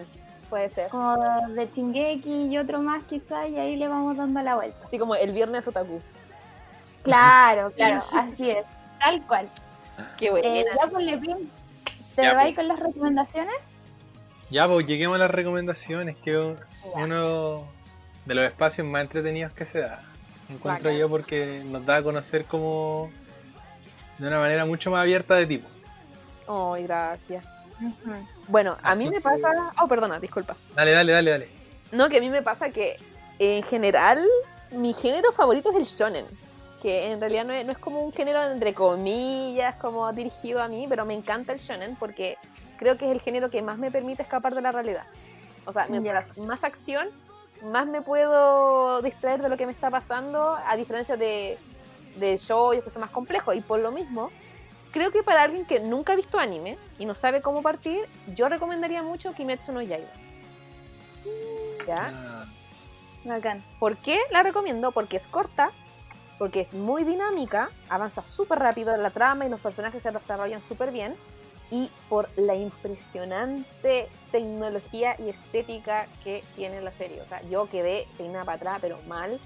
Puede ser. como de Shingeki y otro más quizá, y ahí le vamos dando la vuelta. Así como el viernes otaku. Claro, claro, así es, tal cual. Qué Eh, buena. ya con Lepin, ¿te Ya, vais pues. con las recomendaciones? Ya, pues lleguemos a las recomendaciones, que es uno de los espacios más entretenidos que se da. Encuentro Bacán. yo porque nos da a conocer como de una manera mucho más abierta de tipo. Ay, gracias. Bueno, a mí Así me que- pasa. Oh, perdona, disculpa. Dale, dale, dale, dale. No, que a mí me pasa que en general mi género favorito es el shonen. Que en realidad no es, no es como un género entre comillas, como dirigido a mí, pero me encanta el shonen porque creo que es el género que más me permite escapar de la realidad. O sea, mientras más acción, más me puedo distraer de lo que me está pasando, a diferencia de, de shows que son más complejos. Y por lo mismo, creo que para alguien que nunca ha visto anime y no sabe cómo partir, yo recomendaría mucho Kimetsu no Yaiba. ¿Ya? Ah, Bacán. ¿Por qué la recomiendo? Porque es corta, porque es muy dinámica, avanza súper rápido en la trama y los personajes se desarrollan súper bien, y por la impresionante tecnología y estética que tiene la serie. O sea, yo quedé peinada para atrás, pero mal,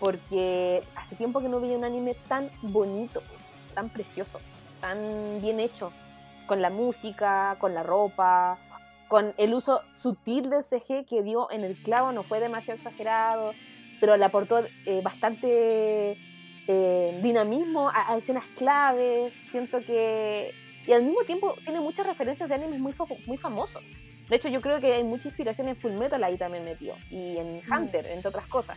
porque hace tiempo que no veía un anime tan bonito, tan precioso, tan bien hecho, con la música, con la ropa, con el uso sutil del CG que dio en el clavo, no fue demasiado exagerado, pero le aportó eh, bastante eh, dinamismo a, a escenas claves. Siento que. Y al mismo tiempo tiene muchas referencias de animes muy, muy famosos. De hecho, yo creo que hay mucha inspiración en Full Metal ahí también metido. Y en Hunter, entre otras cosas.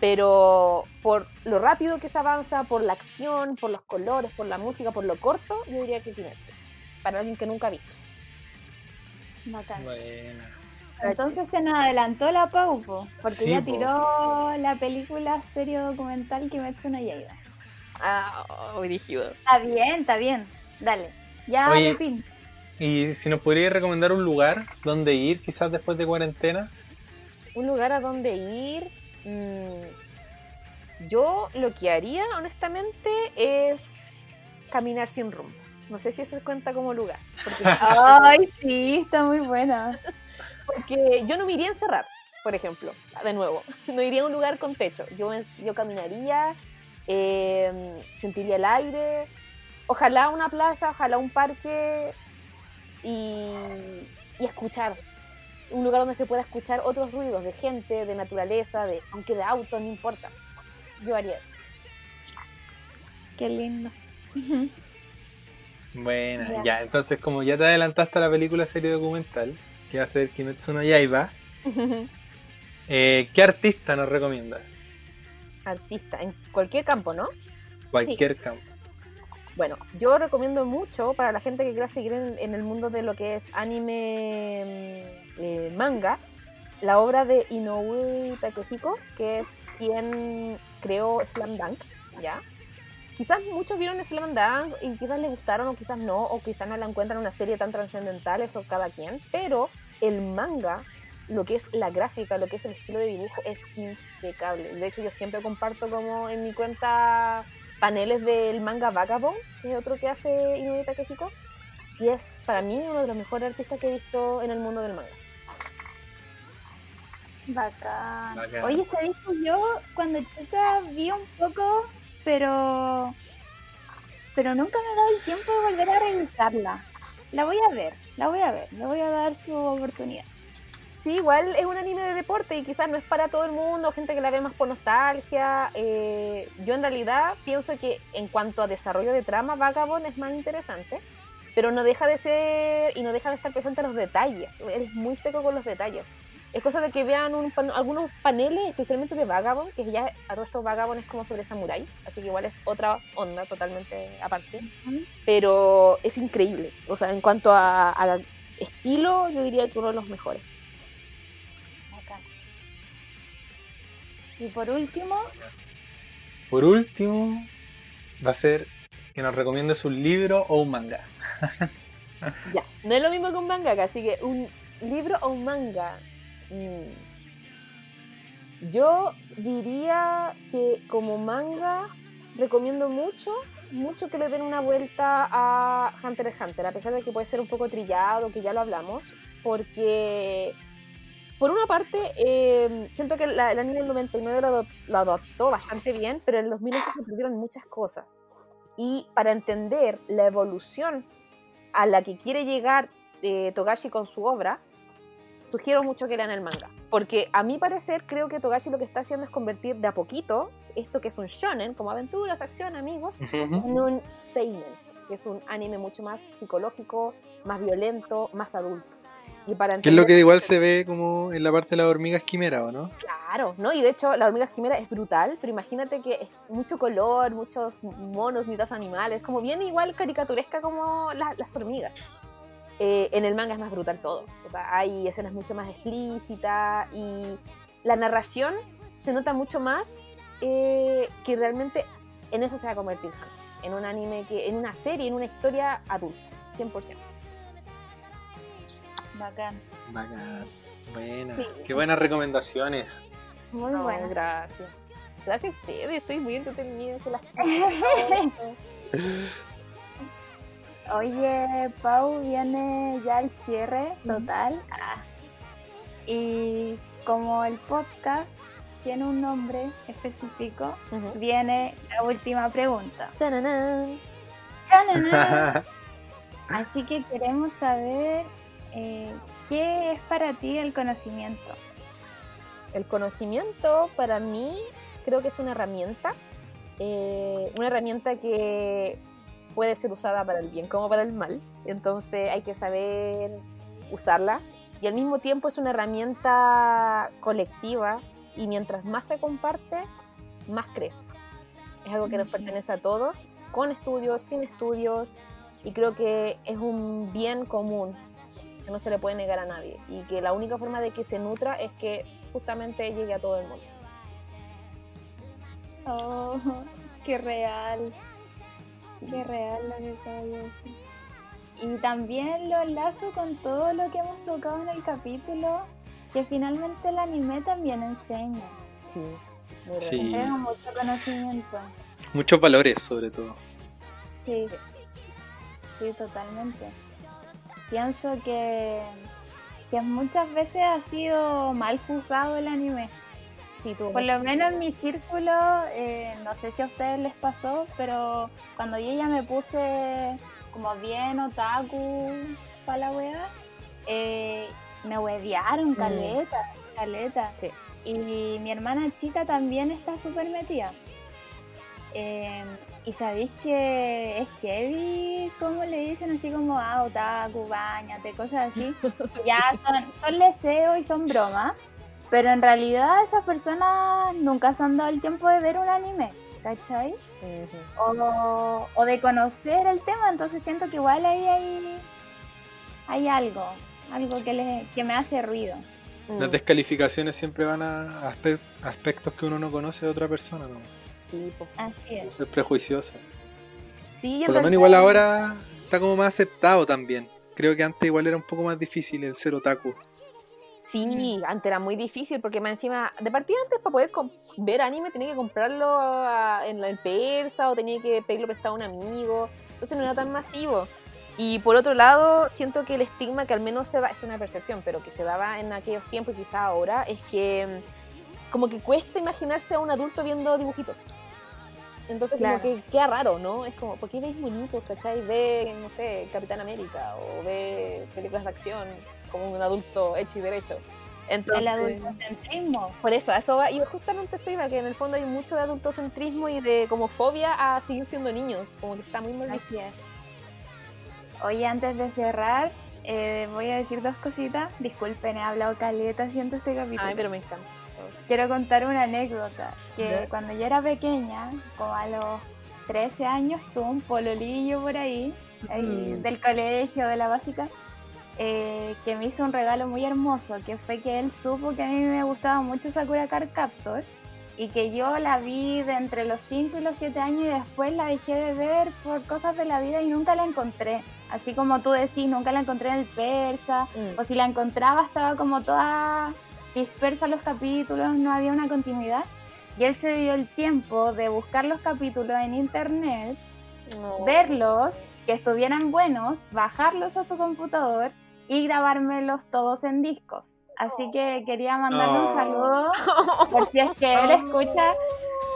Pero por lo rápido que se avanza, por la acción, por los colores, por la música, por lo corto, yo diría que Kimetsu. Para alguien que nunca ha visto. Bacán. buena. Entonces se nos adelantó la Pau, po, porque Sí, ya po. tiró la película serie documental Kimetsu no Yaiba. Ah, oh, dirigido. Está bien, está bien. Dale. Ya, Oye. Pepín. Y si nos podrías recomendar un lugar donde ir, quizás después de cuarentena. un lugar a donde ir. mm, yo lo que haría, honestamente, es caminar sin rumbo. No sé si eso cuenta como lugar. Porque, Ay, sí, está muy buena. porque yo no me iría a encerrar, por ejemplo. De nuevo, no iría a un lugar con techo. Yo, yo caminaría, eh, sentiría el aire. Ojalá una plaza, ojalá un parque y, y escuchar. Un lugar donde se pueda escuchar otros ruidos de gente, de naturaleza, de aunque de autos, no importa. Yo haría eso. Qué lindo. Buena, Ya. ya. Entonces, como ya te adelantaste a la película serie documental, que va a ser Kimetsu no Yaiba, eh, ¿qué artista nos recomiendas? Artista, en cualquier campo, ¿no? Cualquier campo. Bueno, yo recomiendo mucho para la gente que quiera seguir en, el mundo de lo que es anime mm, eh, manga, la obra de Inoue Takehiko, que es quien creó Slam Dunk, ¿ya? Quizás muchos vieron Slam Dunk y quizás les gustaron o quizás no, o quizás no la encuentran una serie tan trascendental, eso cada quien, pero el manga, lo que es la gráfica, lo que es el estilo de dibujo es impecable. De hecho, yo siempre comparto como en mi cuenta paneles del manga Vagabond, que es otro que hace Inoue Takehiko, y es para mí uno de los mejores artistas que he visto en el mundo del manga. Bacán. Bacán. Oye, ¿sabéis que yo cuando chica vi un poco, pero pero nunca me he dado el tiempo de volver a revisarla. La voy a ver, la voy a ver, le voy a dar su oportunidad. Sí, igual es un anime de deporte y quizás no es para todo el mundo, gente que la ve más por nostalgia. eh, yo en realidad pienso que en cuanto a desarrollo de trama, Vagabond es más interesante, pero no deja de ser y no deja de estar presente en los detalles. Él es muy seco con los detalles. Es cosa de que vean un algunos paneles, especialmente de Vagabond, que ya a todo esto Vagabond es como sobre samuráis, así que igual es otra onda totalmente aparte. Pero es increíble. O sea, en cuanto a, a estilo, yo diría que uno de los mejores. Y por último, por último, va a ser que nos recomiendes un libro o un manga. Ya, no es lo mismo que un manga, así que un libro o un manga. mm, Yo diría que como manga recomiendo mucho, mucho que le den una vuelta a Hunter x Hunter, a pesar de que puede ser un poco trillado, que ya lo hablamos, porque por una parte eh, siento que la- el anime del 99 lo, lo adoptó bastante bien, pero en el 2011 se perdieron muchas cosas. Y para entender la evolución a la que quiere llegar eh, Togashi con su obra, sugiero mucho que lean el manga. Porque a mi parecer creo que Togashi lo que está haciendo es convertir de a poquito esto que es un shonen, como aventuras, acción, amigos, en un seinen, que es un anime mucho más psicológico, más violento, más adulto. Y para Que es lo que igual se ve como en la parte de la hormiga esquimera, ¿o no? Claro, ¿no? Y de hecho la hormiga quimera es brutal, pero imagínate que es mucho color, muchos monos, mitad animales, como bien igual caricaturesca como la- las hormigas. Eh, en el manga es más brutal todo, o sea, hay escenas mucho más explícitas y la narración se nota mucho más eh, que realmente en eso se va a convertir Hunter, en un anime, que, en una serie, en una historia adulta, 100%. Bacán. Bacán. Buena. Sí. Qué buenas recomendaciones. Muy No, bueno. Gracias. Gracias a ustedes, estoy muy entretenida con las Oye, Pau, viene ya el cierre total. Ah. Y como el podcast tiene un nombre específico, viene la última pregunta. Así que queremos saber eh, qué es para ti el conocimiento. El conocimiento para mí creo que es una herramienta, eh, una herramienta que puede ser usada para el bien como para el mal, entonces hay que saber usarla y al mismo tiempo es una herramienta colectiva y mientras más se comparte, más crece. Es algo que nos pertenece a todos, con estudios, sin estudios, y creo que es un bien común que no se le puede negar a nadie y que la única forma de que se nutra es que justamente llegue a todo el mundo. Oh, qué real. Qué real lo que decir. Y también lo enlazo con todo lo que hemos tocado en el capítulo, que finalmente el anime también enseña. Sí, Sí. mucho conocimiento. Muchos valores, sobre todo. Sí, sí, totalmente. Pienso que, que muchas veces ha sido mal juzgado el anime. Sí, tuvo Por lo menos en mi círculo, eh, no sé si a ustedes les pasó, pero cuando yo ya me puse como bien otaku para la wea, eh, me huevearon caleta, caleta. Sí. Y mi hermana chica también está súper metida. Eh, y sabéis que es heavy, como le dicen, así como, ah, otaku, bañate, cosas así. ya son, son leseo y son bromas. Pero en realidad esas personas nunca se han dado el tiempo de ver un anime, ¿cachai? O, o de conocer el tema, entonces siento que igual ahí hay, hay algo, algo que, le, que me hace ruido. Las Mm, descalificaciones siempre van a aspe- aspectos que uno no conoce de otra persona, ¿no? Sí. Así es. Ser prejuicioso. Sí, en Por lo menos igual ahora está como más aceptado también. Creo que antes igual era un poco más difícil el ser otaku. Sí, antes era muy difícil porque más encima, de partida antes para poder ver anime tenía que comprarlo a- en el persa o tenía que pedirlo prestado a un amigo, entonces no era tan masivo. Y por otro lado, siento que el estigma que al menos se da, esto es una percepción, pero que se daba en aquellos tiempos y quizá ahora, es que mm, como que cuesta imaginarse a un adulto viendo dibujitos. Entonces Claro. como que queda raro, ¿no? Es como, ¿por qué veis bonitos, cachai? Ve, no sé, Capitán América o ve películas de acción como un adulto hecho y derecho. Entonces, El adultocentrismo. por eso, eso va. Y justamente eso iba, que en el fondo hay mucho de adultocentrismo y de como fobia a seguir siendo niños. Como que está muy mal. Así es. Oye, antes de cerrar, eh, voy a decir dos cositas. Disculpen, he hablado caleta, siento este capítulo. Ay, pero me encanta. Quiero contar una anécdota, que cuando yo era pequeña, como a los 13 años, tuve un pololillo por ahí, ahí Mm. del colegio, de la básica, eh, que me hizo un regalo muy hermoso, que fue que él supo que a mí me gustaba mucho Sakura Card Captor, y que yo la vi de entre los 5 y los 7 años y después la dejé de ver por cosas de la vida y nunca la encontré. Así como tú decís, nunca la encontré en el persa, Mm. o si la encontraba estaba como toda dispersa los capítulos, no había una continuidad. Y él se dio el tiempo de buscar los capítulos en internet, No. verlos, que estuvieran buenos, bajarlos a su computador y grabármelos todos en discos. Así que quería mandarle un saludo por si es que él escucha.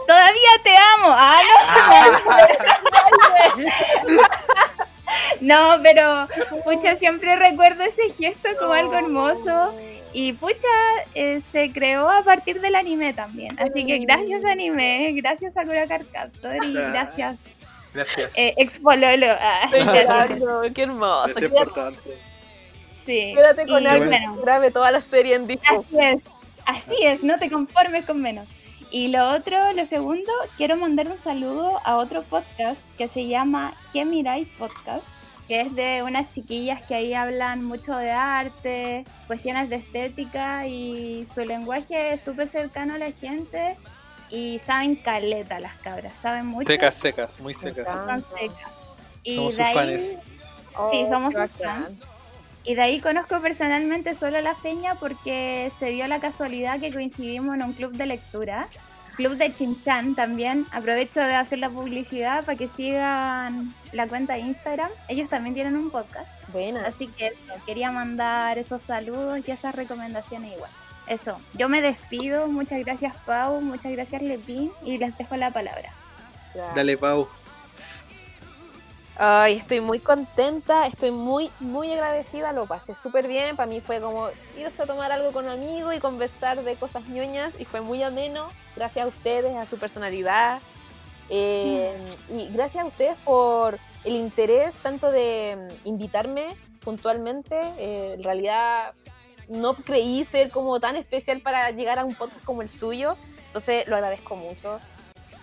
Todavía te amo. Ah, no. no, pero pucha, siempre recuerdo ese gesto como algo hermoso. Y pucha, eh, se creó a partir del anime también. Así que gracias anime, gracias a Curacar Captor y gracias Gracias. eh, Expololo. Ah, qué hermoso. Por tanto. Sí. quédate con algo bueno. grabe toda la serie en disco. Así es, así es, no te conformes con menos. Y lo otro, lo segundo, quiero mandar un saludo a otro podcast que se llama ¿Qué miráis podcast? Que es de unas chiquillas que ahí hablan mucho de arte, cuestiones de estética y su lenguaje es súper cercano a la gente y saben caleta las cabras, saben mucho. Secas, secas, muy secas. Son secas. Y Somos sus ahí- fans. Sí, somos qué sus bacán. Y de ahí conozco personalmente solo a la Feña porque se dio la casualidad que coincidimos en un club de lectura, club de Chinchan también. Aprovecho de hacer la publicidad para que sigan la cuenta de Instagram. Ellos también tienen un podcast. Buena. Así que eso, quería mandar esos saludos y esas recomendaciones igual. Eso, yo me despido. Muchas gracias Pau, muchas gracias Lepín y les dejo la palabra. Dale, Pau. Ay, estoy muy contenta, estoy muy, muy agradecida, lo pasé súper bien, para mí fue como irse a tomar algo con amigos y conversar de cosas ñoñas y fue muy ameno, gracias a ustedes, a su personalidad eh, y gracias a ustedes por el interés tanto de mm, invitarme puntualmente, eh, en realidad no creí ser como tan especial para llegar a un podcast como el suyo, entonces lo agradezco mucho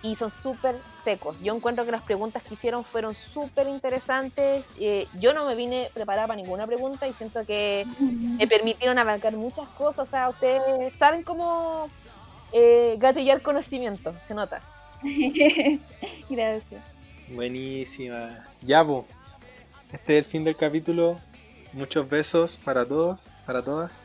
y son súper secos. Yo encuentro que las preguntas que hicieron fueron súper interesantes. Eh, yo no me vine preparada para ninguna pregunta y siento que me permitieron abarcar muchas cosas. O sea, ustedes saben cómo eh, gatillar conocimiento, se nota. gracias. Buenísima. Ya, po. Este es el fin del capítulo. Muchos besos para todos, para todas.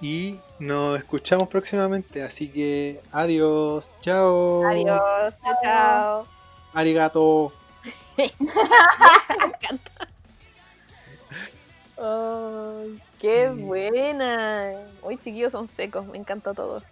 Y nos escuchamos próximamente. Así que adiós. Chao. Adiós, chao, chao. Arigato. Ay, qué buena. Hoy chiquillos son secos, me encantó todo.